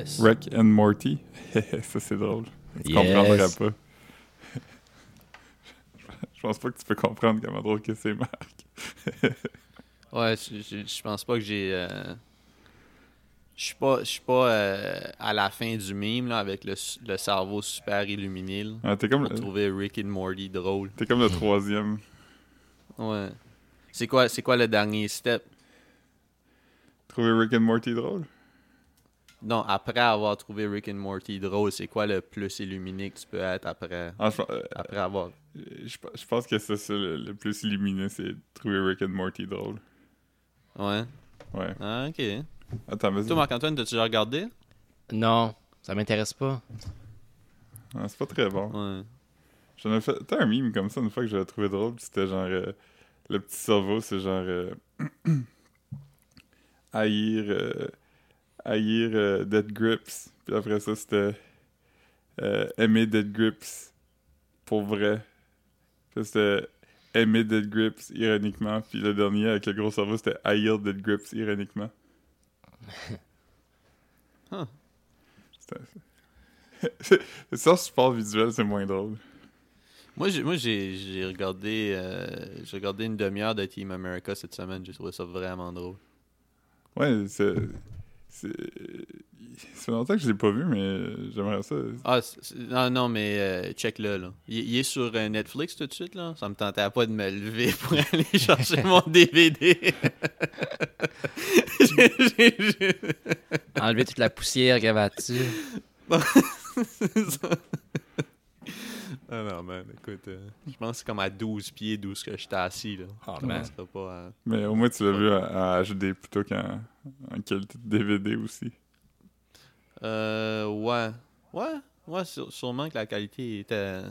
Yes. Rick and Morty. ça, c'est drôle. Tu Yes. comprendras pas. Je pense pas que tu peux comprendre comment drôle que c'est, Marc. Ouais, je, je- je pense pas que j'ai. euh, Je suis pas, je suis pas euh, à la fin du mime là, avec le, cerveau super illuminé là, Ah, t'es comme, pour trouver Rick and Morty drôle. t'es comme le troisième. Ouais. C'est quoi, c'est quoi le dernier step? Trouver Rick and Morty drôle? Non, après avoir trouvé Rick and Morty drôle, c'est quoi le plus illuminé que tu peux être après, Ah, je, euh, après avoir. je, je pense que c'est ça le, le plus illuminé, c'est trouver Rick and Morty drôle. Ouais. Ouais. Ah, ok. Attends, vas-y. Toi, Marc-Antoine, t'as-tu déjà regardé? Non, ça m'intéresse pas. Ah, c'est pas très bon. Ouais. J'en ai fait. T'as un meme comme ça une fois que j'avais trouvé drôle. puis C'était genre. euh, le petit cerveau, c'est genre. euh, haïr. Haïr euh, Dead Grips. Puis après ça, c'était. euh, aimer Dead Grips. Pour vrai. Puis c'était. Aimer Dead Grips ironiquement. Puis le dernier avec le gros cerveau, c'était haïr Dead Grips ironiquement. Huh. C'était- ça, support visuel, c'est moins drôle. Moi, j'ai, moi j'ai, j'ai regardé, euh, j'ai regardé une demi-heure de Team America cette semaine. J'ai trouvé ça vraiment drôle. Ouais, c'est. C'est- longtemps que je l'ai pas vu, mais j'aimerais ça. Ah, non, non, mais euh, check-le, là. Il, il est sur euh, Netflix tout de suite, là. Ça me tentait pas de me lever pour aller chercher mon DVD. Enlever toute la poussière qu'il y avait dessus. Ah non, man, écoute, euh, je pense que c'est comme à 12 pieds d'où ce que j'étais assis, là. Ah, man. pas à... Mais au moins, tu l'as vu en, en HD plutôt qu'en en qualité de DVD aussi. Euh, ouais. Ouais, ouais, sû- sûrement que la qualité était...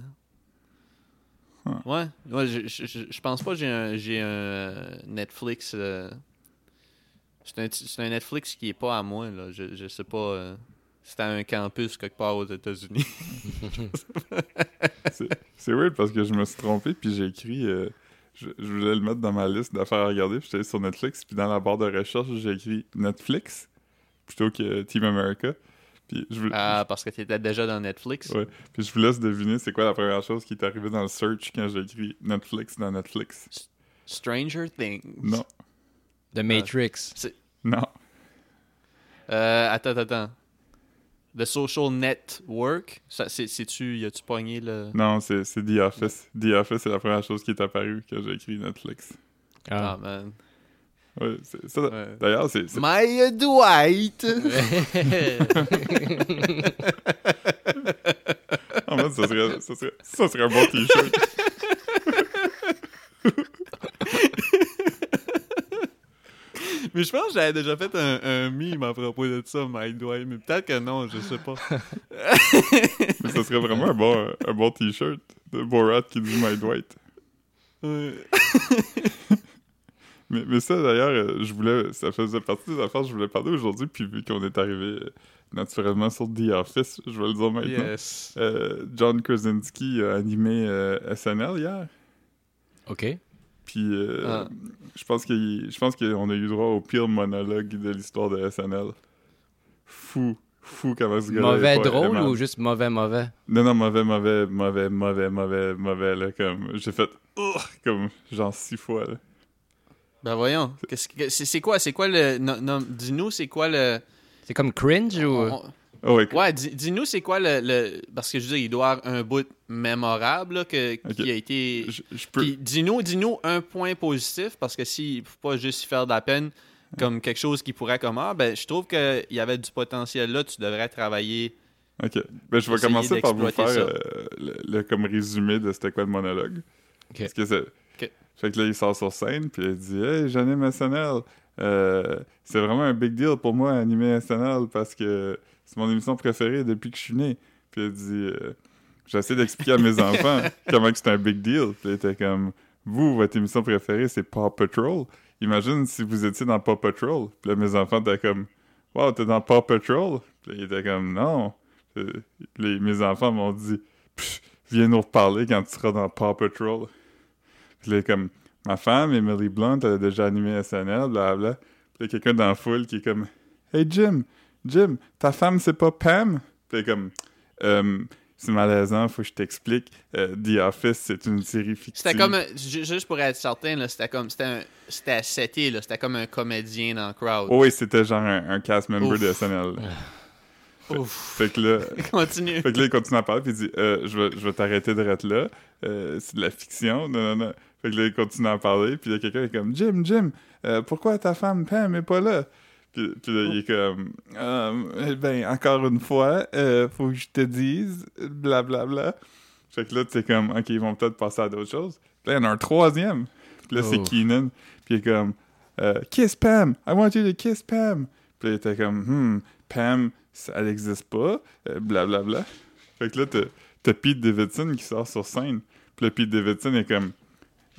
Huh. Ouais, ouais je, je, je- je pense pas que j'ai un, j'ai un euh, Netflix... euh, C'est un, c'est un Netflix qui est pas à moi, là. Je, je sais pas... euh, C'était un campus quelque part aux États-Unis. C'est- weird parce que je me suis trompé, puis j'ai écrit. euh, je, je voulais le mettre dans ma liste d'affaires à regarder, puis j'étais allé sur Netflix, puis dans la barre de recherche, j'ai écrit Netflix plutôt que Team America. Puis je, voulais- Ah, parce que t'étais déjà dans Netflix. Ouais. puis je vous laisse deviner c'est quoi la première chose qui est arrivée dans le search quand j'ai écrit Netflix dans Netflix. Stranger Things. Non, The Matrix. non. Euh, attends, attends, attends. The Social Network, ça, c'est, c'est-tu, y a-tu pogné le... Non, c'est c'est The Office. The Office, c'est la première chose qui est apparue quand j'ai écrit Netflix. Ah, Ah. man. Ouais, c'est ça. Ouais. D'ailleurs, c'est. c'est- My Dwight! En fait, ça serait, ça serait, ça serait un bon t-shirt. mais je pense que j'avais déjà fait un, un meme à propos de ça, My Dwight, mais peut-être que non, je sais pas. Mais ça serait vraiment un bon, un bon t-shirt de Borat qui dit My Dwight. Ouais. Mais, mais ça, d'ailleurs, euh, je voulais. Ça faisait partie des affaires que je voulais parler aujourd'hui, puis vu qu'on est arrivé euh, naturellement sur The Office, je vais le dire maintenant. Yes. Euh, John Krasinski a animé euh, SNL hier. OK. Puis euh, Ah. je pense qu'il- je pense qu'on a eu droit au pire monologue de l'histoire de SNL. Fou, fou comment ce gars Mauvais drôle ou juste mauvais mauvais? Non, non, mauvais, mauvais, mauvais, mauvais, mauvais, mauvais, là, comme... J'ai fait... Ugh comme, genre six fois, là. Ben voyons, c'est, quoi, c'est quoi le... non, non, dis-nous, c'est quoi le... C'est comme cringe ou... on- Oh, ouais, Ouais, dis- dis-nous, c'est quoi le, le- Parce que je veux dire, il doit avoir un bout mémorable là, que, qui a été... je, je peux... Dis-nous, dis-nous un point positif, parce que s'il ne faut pas juste y faire de la peine comme quelque chose qui pourrait comme ah, ben je trouve qu'il y avait du potentiel là, tu devrais travailler. Ok. Ben, je vais commencer par vous faire euh, le, le comme résumé de c'était quoi le monologue. Parce que c'est... Fait que là, il sort sur scène, puis il dit « Hey, j'anime SNL. Euh, c'est vraiment un big deal pour moi, animer SNL, parce que c'est mon émission préférée depuis que je suis né. » Puis il dit euh, J'essaie d'expliquer à mes enfants comment c'est un big deal. » Puis il était comme « Vous, votre émission préférée, c'est Paw Patrol. Imagine si vous étiez dans Paw Patrol. » Puis là, mes enfants étaient comme « Wow, t'es dans Paw Patrol? » Puis là, il était comme « Non. » Euh, les- Mes enfants m'ont dit Viens nous reparler quand tu seras dans Paw Patrol. Puis là, comme Ma femme, Emily Blunt, elle a déjà animé SNL, blablabla. Puis a quelqu'un dans la foule qui est comme Hey Jim, Jim, ta femme, c'est pas Pam? Puis comme, euh, c'est malaisant, faut que je t'explique. Euh, The Office, c'est une série fictive. C'était comme, juste pour être certain, c'était comme, c'était un- c'était à là, c'était comme un comédien dans le crowd. Oh oui, c'était genre un, un cast member Ouf. de SNL. Ouf. Fait que là, Continue. fait que là, il continue à parler, puis il dit euh, Je vais, je vais t'arrêter de rester là. C'est de la fiction. Non, non, non. Fait que là, il continue à parler, puis il y a quelqu'un qui est comme Jim, Jim, pourquoi ta femme Pam est pas là? Puis, puis là, il est comme Euh, Ben, encore une fois, euh, faut que je te dise, blablabla. Fait que là, tu sais, comme Ok, ils vont peut-être passer à d'autres choses. Puis là, il y en a un troisième. Puis là, c'est Oh. Keenan. Puis il est comme euh, Kiss Pam, I want you to kiss Pam. Puis là, il était comme Hmm, Pam, ça- elle existe pas, euh, blablabla. Fait que là, t'as, t'as Pete Davidson qui sort sur scène. Puis là, Pete Davidson est comme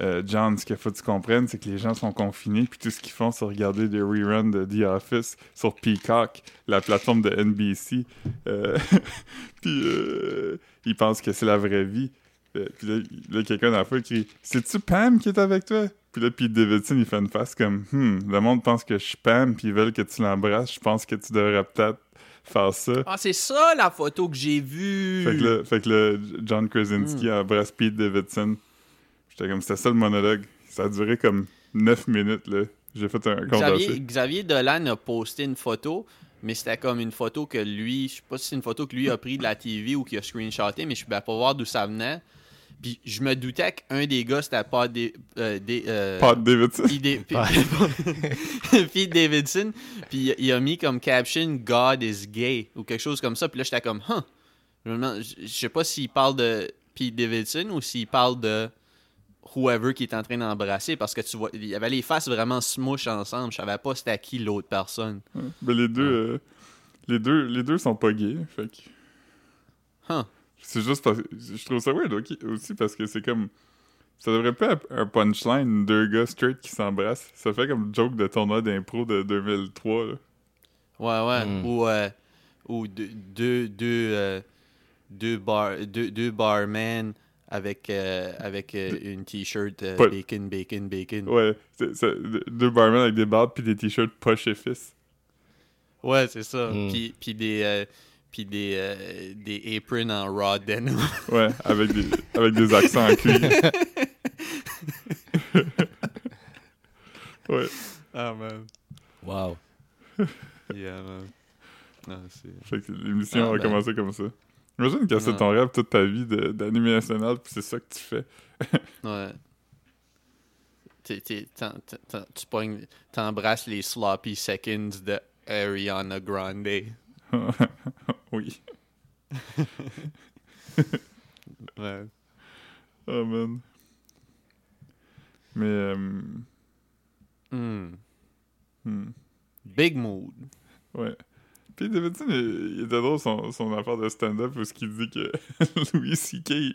euh, John, ce qu'il faut que tu comprennes, c'est que les gens sont confinés, puis tout ce qu'ils font, c'est regarder des reruns de The Office sur Peacock, la plateforme de NBC. Euh, puis euh, ils pensent que c'est la vraie vie. Euh, puis là, quelqu'un dans la foule crie C'est-tu Pam qui est avec toi Puis là, Pete Davidson, il fait une face comme Hmm, le monde pense que je suis Pam, puis ils veulent que tu l'embrasses. Je pense que tu devrais peut-être faire ça. Ah, c'est ça la photo que j'ai vue. Fait que là, fait que là, John Krasinski Hmm. embrasse Pete Davidson. J'étais comme, c'était ça le monologue. Ça a duré comme 9 minutes, là. J'ai fait un Xavier, condensé. Xavier Dolan a posté une photo, mais c'était comme une photo que lui, je sais pas si c'est une photo que lui a pris de la TV ou qu'il a screenshoté, mais je peux pas voir d'où ça venait. Puis je me doutais qu'un des gars c'était pas des, euh, des euh, Pat Davidson. Pete Davidson, puis il a mis comme caption God is gay ou quelque chose comme ça, puis là j'étais comme, huh. Je sais pas s'il parle de Pete Davidson ou s'il parle de whoever qui est en train d'embrasser parce que tu vois, il y avait les faces vraiment smoosh ensemble, je savais pas c'était à qui l'autre personne. Ouais. Ben, les deux, euh, les deux, les deux sont pas gays. Fait que Huh. c'est juste parce que je trouve ça weird aussi parce que c'est comme ça devrait pas être un punchline deux gars straight qui s'embrassent. Ça fait comme joke de tournoi d'impro de 2003. Là. Ouais, ouais. Hmm. Ou, euh, ou deux, deux, deux, euh, deux, bar, deux, deux barmen avec, euh, avec euh, une t-shirt euh, bacon, bacon, bacon. Ouais, c'est- c'est- deux barmen avec des barbes puis des t-shirts poche et fils. Ouais, c'est ça. Hmm. Puis, puis des, euh, puis des, euh, des aprons en raw denim. Ouais, avec des, avec des accents en cuir. ouais. Ah, man. Wow. Yeah, man. Non, c'est... Fait que l'émission Ah, a ben. commencé comme ça. Imagine que c'est ton rêve toute ta vie de- d'animé national, puis c'est ça que tu fais. Ouais. Tu pognes- t'embrasses les sloppy seconds de Ariana Grande. oui. Ouais. Oh man. Mais, euh, Hmm. hmm, Big mood. ouais. Puis Davidson, il, il était drôle son, son affaire de stand-up où ce qu'il dit que Louis C.K. il,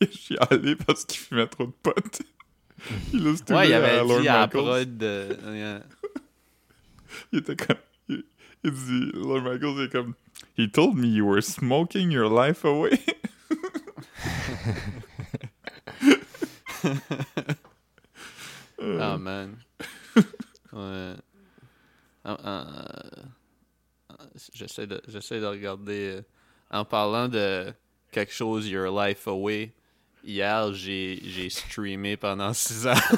il chialé parce qu'il fumait trop de potes. il a Ouais, il avait dit à la prod de... Il était comme. Il, il dit. Lord Michaels il est comme. He told me you were smoking your life away. Ah, man. Ouais. Ah, ah, J'essaie de, j'essaie de regarder. euh, En parlant de quelque chose, Your Life Away, hier, j'ai, j'ai streamé pendant 6 heures.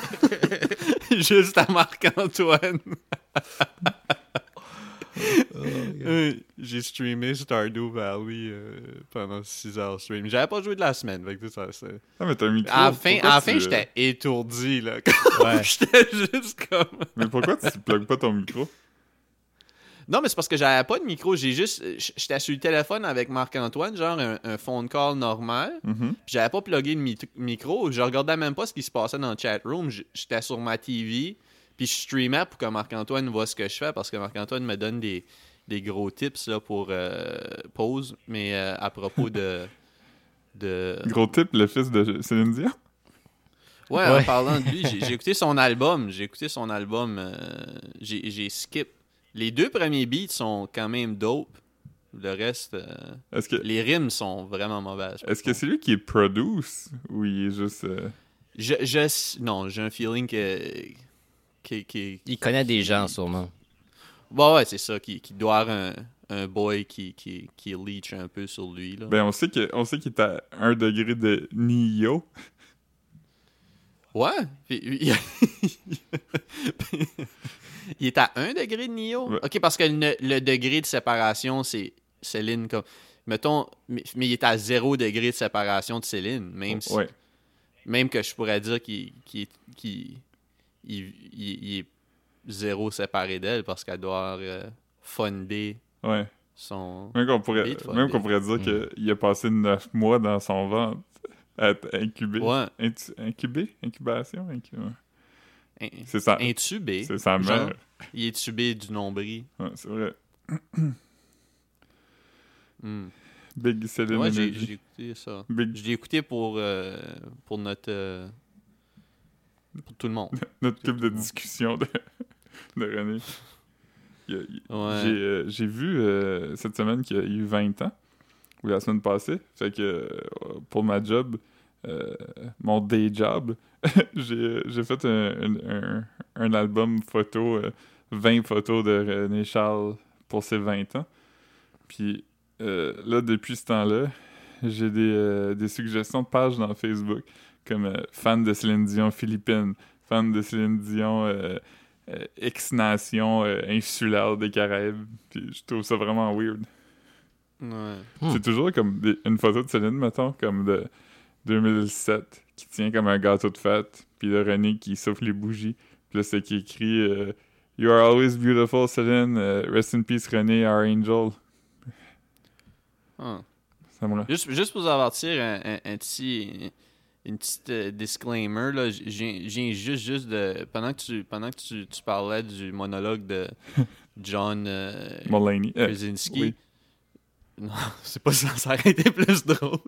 Juste à Marc-Antoine. Euh, j'ai streamé Stardew Valley euh, pendant 6 heures stream. J'avais pas joué de la semaine. Fait que ça, c'est- Ah, mais t'as micro. À la fin, à tu- fin j'étais étourdi. Là. Ouais. j'étais juste comme. Mais pourquoi tu plugues pas ton micro? Non, mais c'est parce que j'avais pas de micro. J'ai juste. J'étais sur le téléphone avec Marc-Antoine, genre un, un phone call normal. Mhm. Puis J'avais pas plugué mi- micro. Je regardais même pas ce qui se passait dans le chat room. J'étais sur ma TV. Puis je streamais pour que Marc-Antoine voit ce que je fais parce que Marc-Antoine me donne des, des gros tips là, pour euh, pause. Mais euh, à propos de. de... Gros type, le fils de Céline Dion? Ouais, en Ouais. parlant de lui, j'ai écouté son album. J'ai écouté son album. euh, j'ai j'ai skip. Les deux premiers beats sont quand même dope. Le reste, euh, Est-ce que. les rimes sont vraiment mauvaises. Est-ce que c'est lui qui est produce ou il est juste. euh, Je, je- non, j'ai un feeling que. que- que- Il connaît des gens, sûrement. Bon, ouais, c'est ça, qui, qui doit avoir un, un boy qui, qui, qui leech un peu sur lui. Là. Ben, on sait qu'il est à 1 degré de Nio. Ouais. Puis, il, il est à 1 degré de Nio. Ouais. Ok, parce que le, le degré de séparation, c'est Céline comme. Mettons, mais, mais il est à 0 degré de séparation de Céline. Même, si- Ouais. même que je pourrais dire qu'il est- qu'il- il, il- il est zéro séparé d'elle parce qu'elle doit euh, fonder Ouais. son. Même qu'on pourrait, même pourrait dire Mm. qu'il a passé 9 mois dans son ventre à être incubé. Ouais. Intu- incubé? Incubation? Incu- ouais. in- C'est sa, intubé. c'est sa genre. mère. Il est tubé du nombril. Ouais, c'est vrai. Hmm. Big Céline Ouais, j'ai écouté ça. Big, Je l'ai écouté pour, euh, pour notre. euh, pour tout le monde. notre club de discussion de, de René. Il y a- il- Ouais. J'ai euh, j'ai vu cette semaine qu'il a eu 20 ans, ou la semaine passée. Fait que pour ma job, mon day job, j'ai j'ai fait un, un- un- un album photo, euh, 20 photos de René Charles pour ses 20 ans. Puis euh, là, depuis ce temps-là, j'ai des, euh, des suggestions de pages dans Facebook, comme euh, fan de Céline Dion Philippines, fan de Céline Dion euh, euh, ex-nation euh, insulaire des Caraïbes. Puis je trouve ça vraiment weird. Ouais. Hmm. C'est toujours comme des- une photo de Céline, mettons, comme de 2007, qui tient comme un gâteau de fête, puis de René qui souffle les bougies. Puis là, c'est qui écrit euh, You are always beautiful, Céline. euh, rest in peace, René, our angel. Ah. Ça me rend- Juste, juste pour vous avertir, un, un- un petit, une petite euh, disclaimer, là, j'ai juste, juste de. Pendant que tu, pendant que tu, tu parlais du monologue de John euh, Mulaney. Krasinski. oui. Non, c'est pas ça, ça aurait été plus drôle.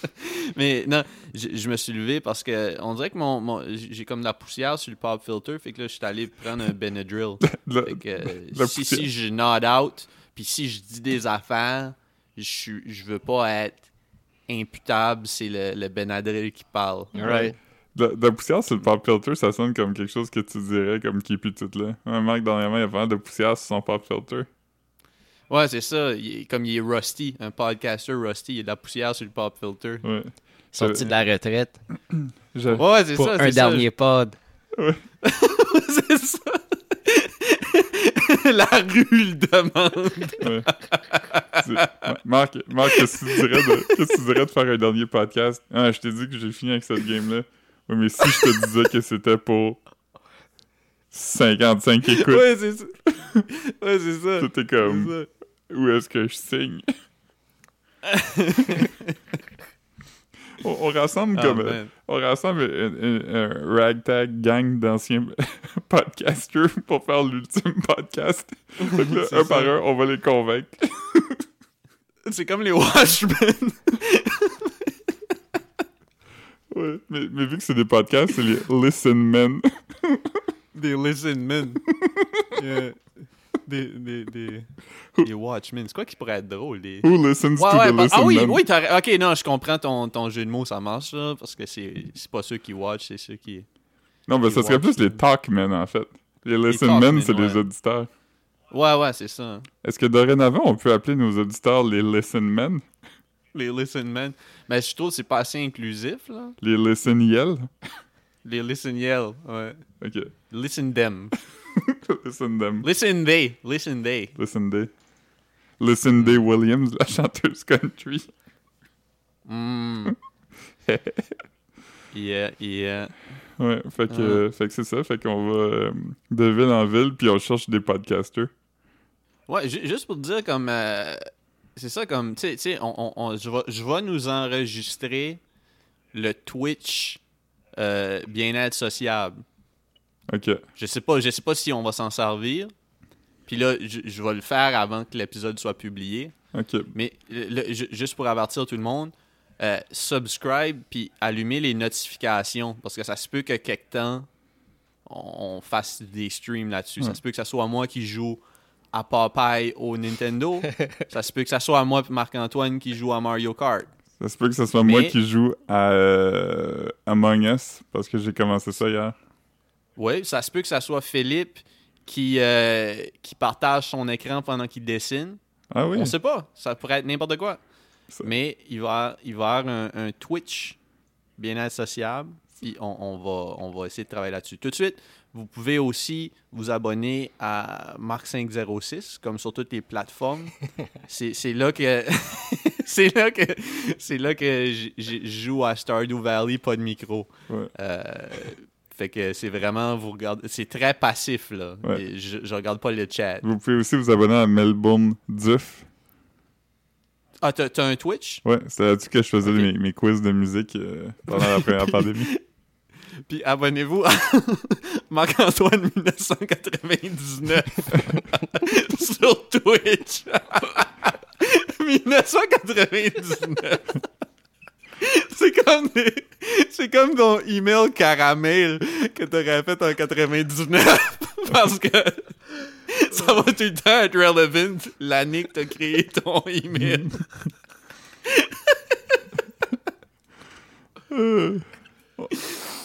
Mais non, je, je me suis levé parce que on dirait que mon, mon- j'ai comme de la poussière sur le pop filter, fait que là, je suis allé prendre un Benadryl. Fait que, euh, si, si je nod out, puis si je dis des affaires, je suis- je veux pas être imputable, c'est le, le Benadryl qui parle. De la poussière sur le pop filter, ça sonne comme quelque chose que tu dirais comme qui est plus tout là. Un mec, dernièrement, il y a vraiment de poussière sur son pop filter. Ouais, c'est ça. il est- comme il est rusty, un podcaster rusty, il y a de la poussière sur le pop filter. Ouais. Sorti de la retraite Je- Ouais, c'est ça. un ça. dernier pod. c'est ça. la rue le demande. Ouais. Marc, Marc qu'est-ce que tu dirais de, qu'est-ce que tu dirais de faire un dernier podcast? Ah, je t'ai dit que j'ai fini avec cette game-là. Oui, mais si je te disais que c'était pour 55 écoutes, Ouais, c'est ça. Ouais, c'est ça. c'était C'est comme, ça. Où est-ce que je signe? on, on rassemble Ah, comme, man. on rassemble un, ragtag gang d'anciens podcasters pour faire l'ultime podcast. Que là, un ça. par un, on va les convaincre. C'est comme les Watchmen. Ouais, mais, mais vu que c'est des podcasts, c'est les Listen Men. Des listen men. Yeah. Des, des, des, des Watchmen. C'est quoi qui pourrait être drôle? Des... Who listens Ouais, to ouais, the bah- Listen ah oui, oui, ok, non, je comprends ton, ton jeu de mots, ça marche, là, parce que c'est c'est pas ceux qui watch, c'est ceux qui... Non, mais les ça serait plus les Watchmen. Talk Men, en fait. Les Listen Men, Talkmen, c'est les ouais. auditeurs. Ouais, ouais, c'est ça. Est-ce que dorénavant, on peut appeler nos auditeurs les Listen Men? Les listen men. Mais je trouve que c'est pas assez inclusif, là. Les Listen Yell? Les listen yell, ouais. Ok. Listen them. Listen Them. Listen they. Listen they. Listen Day. Listen Day Williams, la chanteuse country. Mm. yeah, yeah. Ouais, fait que, Ah. euh, fait que c'est ça. Fait qu'on va euh, de ville en ville, puis on cherche des podcasters. Ouais, ju- juste pour te dire, comme. euh, c'est ça, comme. Tu sais- on, on- on- je, vais, vais nous enregistrer le Twitch euh, bien-être sociable. Ok. Je sais pas, je sais pas si on va s'en servir. Puis là, je, je vais le faire avant que l'épisode soit publié. Ok. Mais le- le- ju- juste pour avertir tout le monde, euh, subscribe puis allumer les notifications parce que ça se peut que quelque temps on, on fasse des streams là-dessus. Ça se peut que ça soit moi qui joue à Popeye au Nintendo. ça se peut que ça soit moi et Marc-Antoine qui joue à Mario Kart. Ça se peut que ce soit moi qui joue à euh, Among Us, parce que j'ai commencé ça hier. Oui, ça se peut que ça soit Philippe qui, euh, qui partage son écran pendant qu'il dessine. Ah oui? On sait pas. Ça pourrait être n'importe quoi. Mais il va, il va y avoir un, un Twitch bien associable. Puis on, on va, on va essayer de travailler là-dessus. Tout de suite, vous pouvez aussi vous abonner à Marc506, comme sur toutes les plateformes. c'est c'est là que. c'est là que c'est là que je joue à Stardew Valley, pas de micro. Ouais. Euh, fait que c'est vraiment vous regardez, c'est très passif là. Ouais. Et Je, je regarde pas le chat. Vous pouvez aussi vous abonner à Melbourne Duf. Ah, t'as t'as un Twitch? Ouais, c'était là-dessus que je faisais mes quiz de musique euh, pendant la première pandémie. Puis abonnez-vous à Marc-Antoine 1999 sur Twitch. 1999. C'est comme des- c'est comme ton email caramel que t'aurais fait en 99 parce que ça va tout le temps être relevant l'année que t'as créé ton email.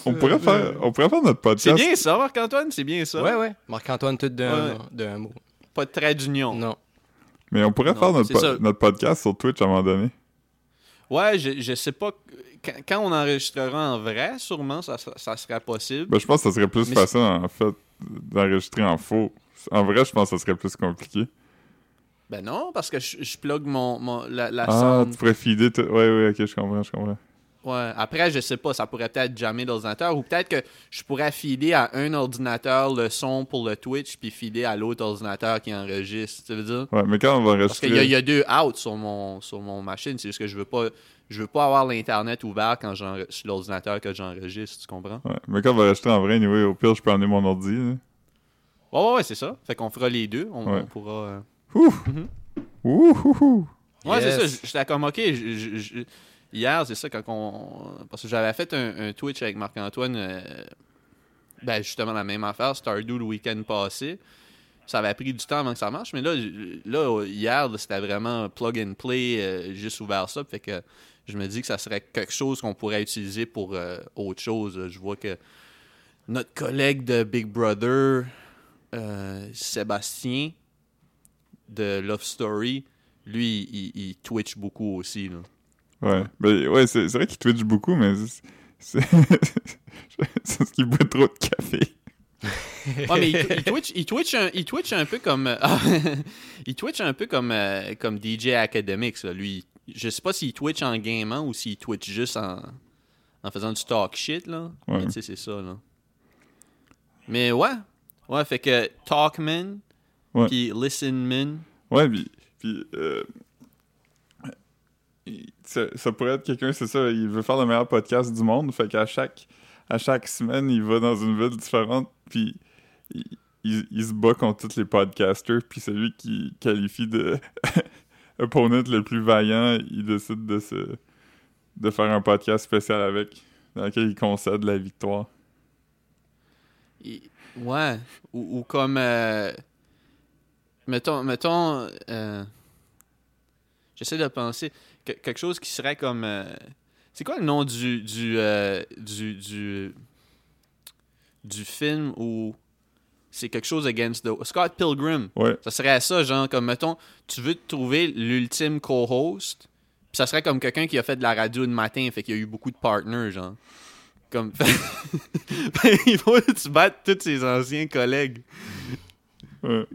On pourrait faire, on pourrait faire notre C'est podcast. bien ça, Marc-Antoine, c'est bien ça. Ouais, ouais. Marc-Antoine, tout d'un Ouais. mot. Pas de trait d'union. Non. Mais on pourrait Non, faire notre, c'est po- ça. notre podcast sur Twitch à un moment donné. Ouais, je, je sais pas. Quand, quand on enregistrera en vrai, sûrement, ça, ça, serait possible. Ben, je pense que ça serait plus Mais facile, en fait, d'enregistrer en faux. En vrai, je pense que ça serait plus compliqué. Ben non, parce que je, je plug mon, mon- la, la Ah, sound. tu pourrais tout. Ouais, ouais, ok, je comprends, je comprends. Ouais. Après, je sais pas, ça pourrait peut-être jammer l'ordinateur ou peut-être que je pourrais filer à un ordinateur le son pour le Twitch puis filer à l'autre ordinateur qui enregistre. Tu veux dire? Ouais, mais quand on va Parce enregistrer. qu'il y, y a deux outs sur mon, sur mon machine. C'est juste que je veux pas. Je veux pas avoir l'internet ouvert quand sur l'ordinateur que j'enregistre, tu comprends? Ouais, mais quand on va enregistrer en vrai, anyway, au pire, je peux emmener mon ordi. là. Ouais, ouais, ouais, c'est ça. Fait qu'on fera les deux. On, Ouais. on pourra. euh, Ouh! Mhm. Ouh! ouh, ouh. Ouais, Yes. c'est ça. J'étais comme, ok, hier, c'est ça, quand on. Parce que j'avais fait un, Twitch avec Marc-Antoine, euh, ben, justement, la même affaire, Stardew le week-end passé. Ça avait pris du temps avant que ça marche, mais là, là hier, c'était vraiment plug and play, euh, juste ouvert ça. Fait que je me dis que ça serait quelque chose qu'on pourrait utiliser pour euh, autre chose. Je vois que notre collègue de Big Brother, Sébastien, de Love Story, lui, il, Twitch beaucoup aussi. Ouais, ben, ouais c'est vrai qu'il twitch beaucoup, mais c'est- parce qu'il boit trop de café. Ouais, mais il, il twitch, il, twitch un, il twitch un peu comme. euh, il twitch un peu comme, euh, comme DJ Academics. Là. Lui, je sais pas s'il twitch en gamant ou s'il twitch juste en, en faisant du talk shit. Là. Ouais. Mais tu sais, c'est ça. Là. Mais ouais. Ouais, fait que Talkman, puis Listenman. Ouais, puis, puis euh, ça, pourrait être quelqu'un, c'est ça, il veut faire le meilleur podcast du monde, fait qu'à chaque, à chaque semaine, il va dans une ville différente, puis il, il- se bat contre tous les podcasters, puis celui qui qualifie de opponent le plus vaillant, il décide de se de faire un podcast spécial avec, dans lequel il concède la victoire. Ouais. Ou, ou comme. euh, mettons. mettons euh, J'essaie de penser. Que- quelque chose qui serait comme. euh, c'est quoi le nom du. Du. euh, du, du. du film où. C'est quelque chose against the. Scott Pilgrim. Ouais, Ça serait ça, genre, comme, mettons, tu veux te trouver l'ultime co-host, puis ça serait comme quelqu'un qui a fait de la radio le matin, fait qu'il y a eu beaucoup de partners, genre. Comme, il faut que tu battes tous ses anciens collègues. ouais.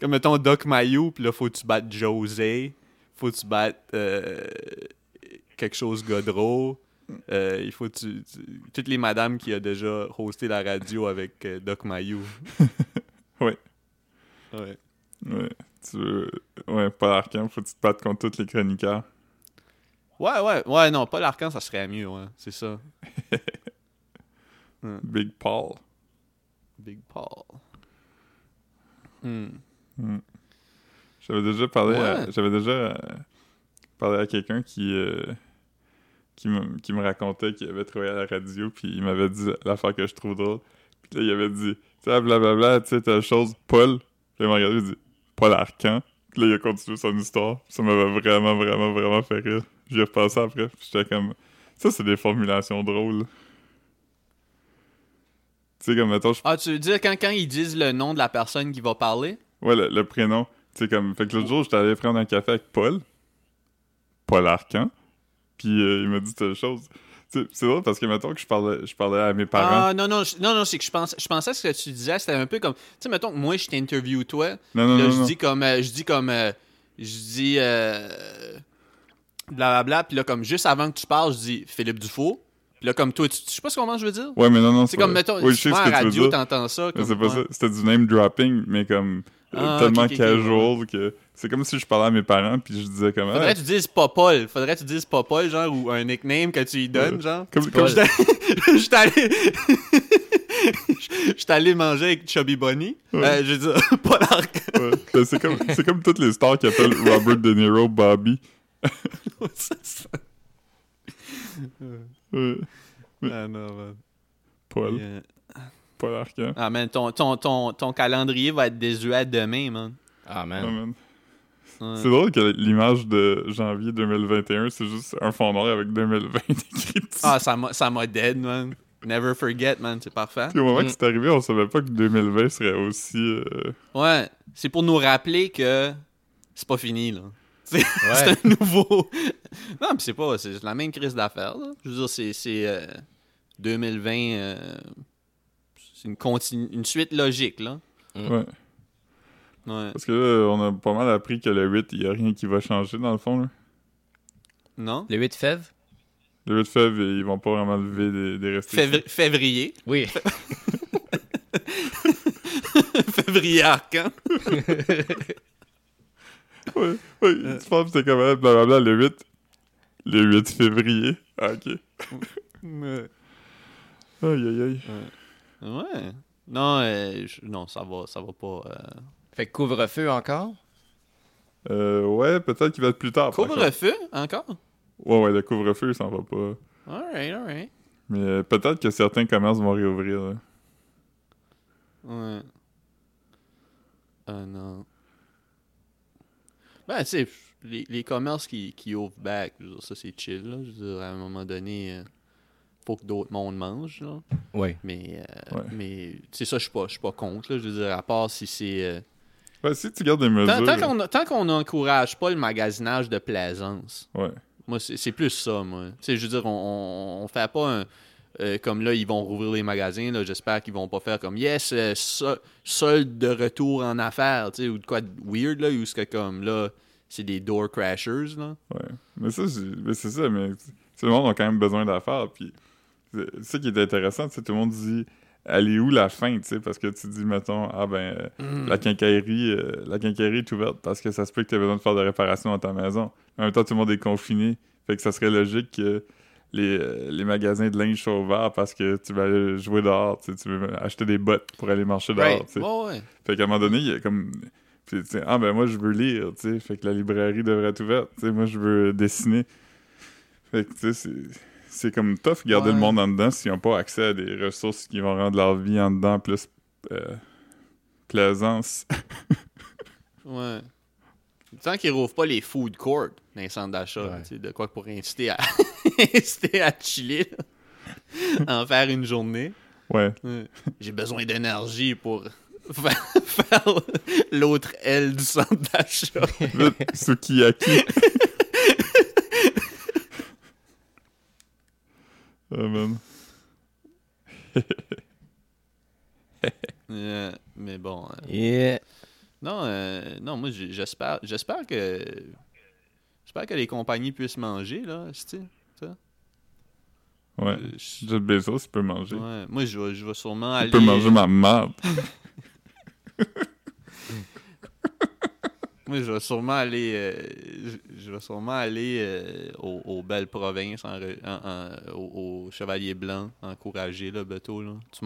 Comme, mettons, Doc Mayou, puis là, faut que tu battes José, faut que tu battes euh, quelque chose Godreau. Euh, il faut tu, tu- Toutes les madames qui a déjà hosté la radio avec euh, Doc Mayou. Ouais. Ouais. Ouais, tu veux... Ouais, Paul Arcand, faut que tu te battes contre tous les chroniqueurs. Ouais, ouais, ouais, non, pas l'arcan, ça serait mieux, ouais, c'est ça. Big Paul. Big Paul. Hmm. J'avais déjà parlé à, j'avais déjà euh, parlé à quelqu'un qui euh, qui me qui me racontait qu'il avait travaillé à la radio puis il m'avait dit l'affaire que je trouve drôle. Puis là il avait dit tu sais blablabla, tu sais telle chose Paul. Puis il m'a regardé il dit Paul Arcan. Puis là il a continué son histoire. Ça m'avait vraiment vraiment vraiment fait rire. J'y ai repensé après. Puis j'étais comme ça c'est des formulations drôles. Tu sais, comme, mettons, je... Ah, tu veux dire quand, quand ils disent le nom de la personne qui va parler? Ouais, le, le prénom. Tu sais, comme... Fait que l'autre jour, j'étais allé prendre un café avec Paul. Paul Arcan. Puis euh, il m'a dit telle chose. C'est drôle parce que, mettons, que je parlais, je parlais à mes parents. Ah, non, non, je- non, non, c'est que je, pense, je pensais que ce que tu disais, c'était un peu comme. Tu sais, mettons que moi, je t'interview toi. non, non, là, non, je non. dis comme. euh, je dis comme. euh, je dis. Euh, blablabla. Puis là, comme juste avant que tu parles, je dis Philippe Dufault. Puis là, comme toi, tu, je sais pas ce comment je veux dire? Ouais, mais non, non, C'est comme, mettons, Oui, je sais ce que radio, t'entends ça. C'est pas ça. C'était du name dropping, mais comme euh, Ah, tellement casual que c'est comme si je parlais à mes parents puis je disais comme Faudrait ah, que tu dises Paul. Faudrait que tu dises Paul, genre, ou un nickname que tu lui donnes, Ouais. genre. comme, comme. J'étais j'étais allé. J'étais allé manger avec Chubby Bunny. Ouais. Euh, je Paul ouais. Ben, c'est comme toutes les stars qui appellent Robert De Niro Bobby. Ça, ça- Ouais. Ah non, man. Paul, Yeah. Paul Arcand. Ah, man, ton, ton, ton, ton calendrier va être désuet demain, man. Ah, Ah, man. man. Ouais. C'est drôle que l'image de janvier 2021, c'est juste un fond noir avec 2020 écrit dessus. Ah, ça m'a ça m'a dead, man. Never forget, man. C'est parfait. Puis au moment Mm. que c'est arrivé, on savait pas que 2020 serait aussi. euh, Ouais. C'est pour nous rappeler que c'est pas fini, là. C'est Ouais. c'est un nouveau. non, mais c'est pas. C'est la même crise d'affaires. Je veux dire, c'est. c'est, euh, 2020. euh, c'est une, continu- une suite logique, là. Mm. Ouais. Ouais. Parce que là, on a pas mal appris que le 8, il y a rien qui va changer dans le fond. Là. Non? Le 8 février? Le 8 février, ils vont pas vraiment lever des, des restrictions. Févri- février. Oui. février arcan. Ouais, ouais, tu penses que c'est comme blablabla le 8. Le 8 février. Ah, ok. Ouais. Aïe aïe aïe. Ouais. Non, euh, je- non, ça va, ça va pas. euh. Fait que couvre-feu encore? Euh, ouais, peut-être qu'il va être plus tard. Couvre-feu encore? Ouais, ouais, le couvre-feu, ça en va pas. Alright, alright. Mais euh, peut-être que certains commerces vont réouvrir. là. Ouais. Ah non. Ben, tu sais, les, les commerces qui, qui ouvrent back, je veux dire, ça c'est chill, là. Je veux dire, à un moment donné, euh, faut que d'autres mondes mangent, là. Oui. Mais, euh, Ouais. mais tu sais, ça, je suis pas, je suis pas contre, là. Je veux dire, à part si c'est. euh, Ouais, si tu gardes des mesures. Tant, tant qu'on tant qu'on n'encourage pas le magasinage de plaisance, Ouais. moi, c'est c'est plus ça, moi. Tu sais, je veux dire, on, on, on fait pas un. Euh, comme là, ils vont rouvrir les magasins. là, J'espère qu'ils vont pas faire comme Yes, euh, so- solde de retour en affaires, tu sais, ou de quoi de weird, là, ou ce que comme là, c'est des door crashers, là. Ouais. Mais ça, c'est mais c'est ça, mais sais, le monde a quand même besoin d'affaires. Puis c'est c'est ça qui est intéressant, sais, tout le monde dit elle est où la fin, tu sais, parce que tu dis, mettons, ah ben, euh, Mm. la quincaillerie, euh, la quincaillerie est ouverte parce que ça se peut que tu aies besoin de faire des réparations dans ta maison. En même temps, tout le monde est confiné. Fait que ça serait logique que les, euh, les magasins de linge soient ouverts parce que tu vas aller jouer dehors, tu sais, tu veux acheter des bottes pour aller marcher dehors, Right. tu sais. Ouais, ouais. Fait qu'à un moment donné, il y a comme. puis, tu sais, ah ben moi je veux lire, tu sais. Fait que la librairie devrait être ouverte. Tu sais, moi je veux dessiner. Fait que tu sais, c'est. C'est comme tough garder Ouais. le monde en dedans s'ils n'ont pas accès à des ressources qui vont rendre leur vie en dedans plus euh, plaisance. Ouais. Tant qu'ils rouvrent pas les food courts dans les centres d'achat, Ouais. tu sais, de quoi pour inciter à, inciter à chiller, là. en faire une journée. Ouais. J'ai besoin d'énergie pour faire, faire l'autre aile du centre d'achat. Sukiyaki. oh man. Euh, mais bon. euh, Yeah. non, euh, non, moi j'espère j'espère que j'espère que les compagnies puissent manger là, c'est Ouais. Jeff Bezos, il peut manger. Ouais, moi je vais je vais sûrement Il aller peut manger ma marde. Moi je vais sûrement aller euh, je- je vais sûrement aller euh, aux, aux belles provinces en re- en- en- au, au Chevalier Blanc encourager là Beto là. Tu